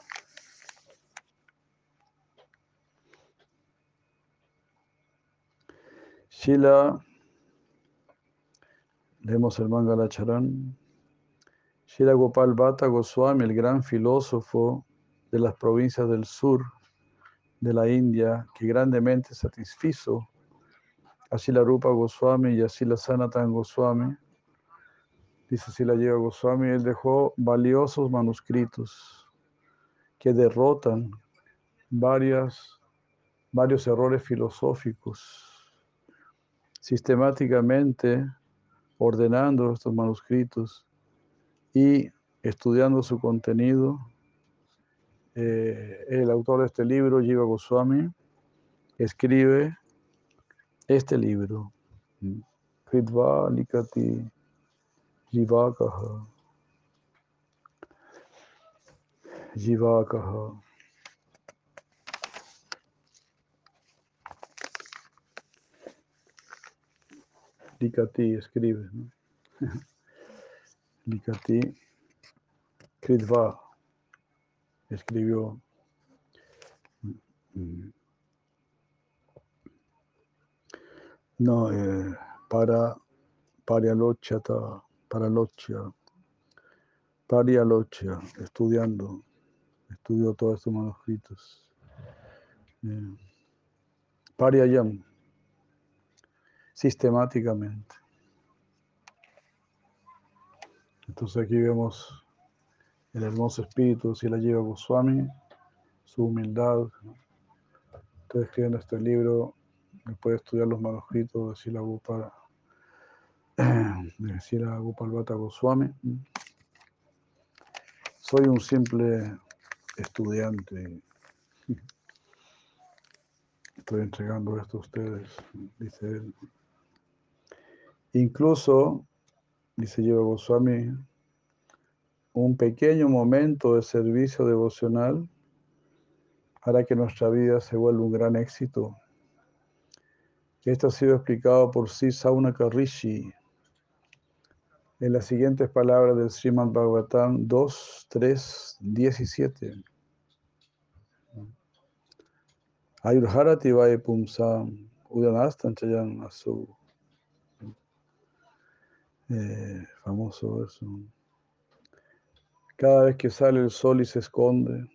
Shila, leemos el Mangala Charan. Shila Gopal Bhatta Goswami, el gran filósofo de las provincias del sur, de la India que grandemente satisfizo a Sila Rupa Goswami y a Sila Sanatan Goswami. Dice Sila Lleva Goswami, él dejó valiosos manuscritos que derrotan varias, varios errores filosóficos, sistemáticamente ordenando estos manuscritos y estudiando su contenido eh, el autor de este libro, Jiva Goswami, escribe este libro, Kritva Likati Jivakaha. Jivakaha. Likati escribe, ¿no? Likati Kritva escribió. No eh, para Parialochata, Paralocha, Parialocha, estudiando, estudió todos estos manuscritos. Eh, Pariayam, sistemáticamente. Entonces aquí vemos el hermoso espíritu si la lleva Goswami, su humildad. Estoy escribiendo este libro, después de estudiar los manuscritos de Sila Gopal, de Sila Gopal Bhatta Goswami. Soy un simple estudiante. Estoy entregando esto a ustedes, dice él. Incluso, dice Lleva Goswami, un pequeño momento de servicio devocional hará que nuestra vida se vuelva un gran éxito. Esto ha sido explicado por Sri Saunaka Rishi en las siguientes palabras del Srimad Bhagavatam 2, 3, 17. Ayurharati vae pumsam udanastan chayan asu. Eh, famoso eso. Cada vez que sale el sol y se esconde,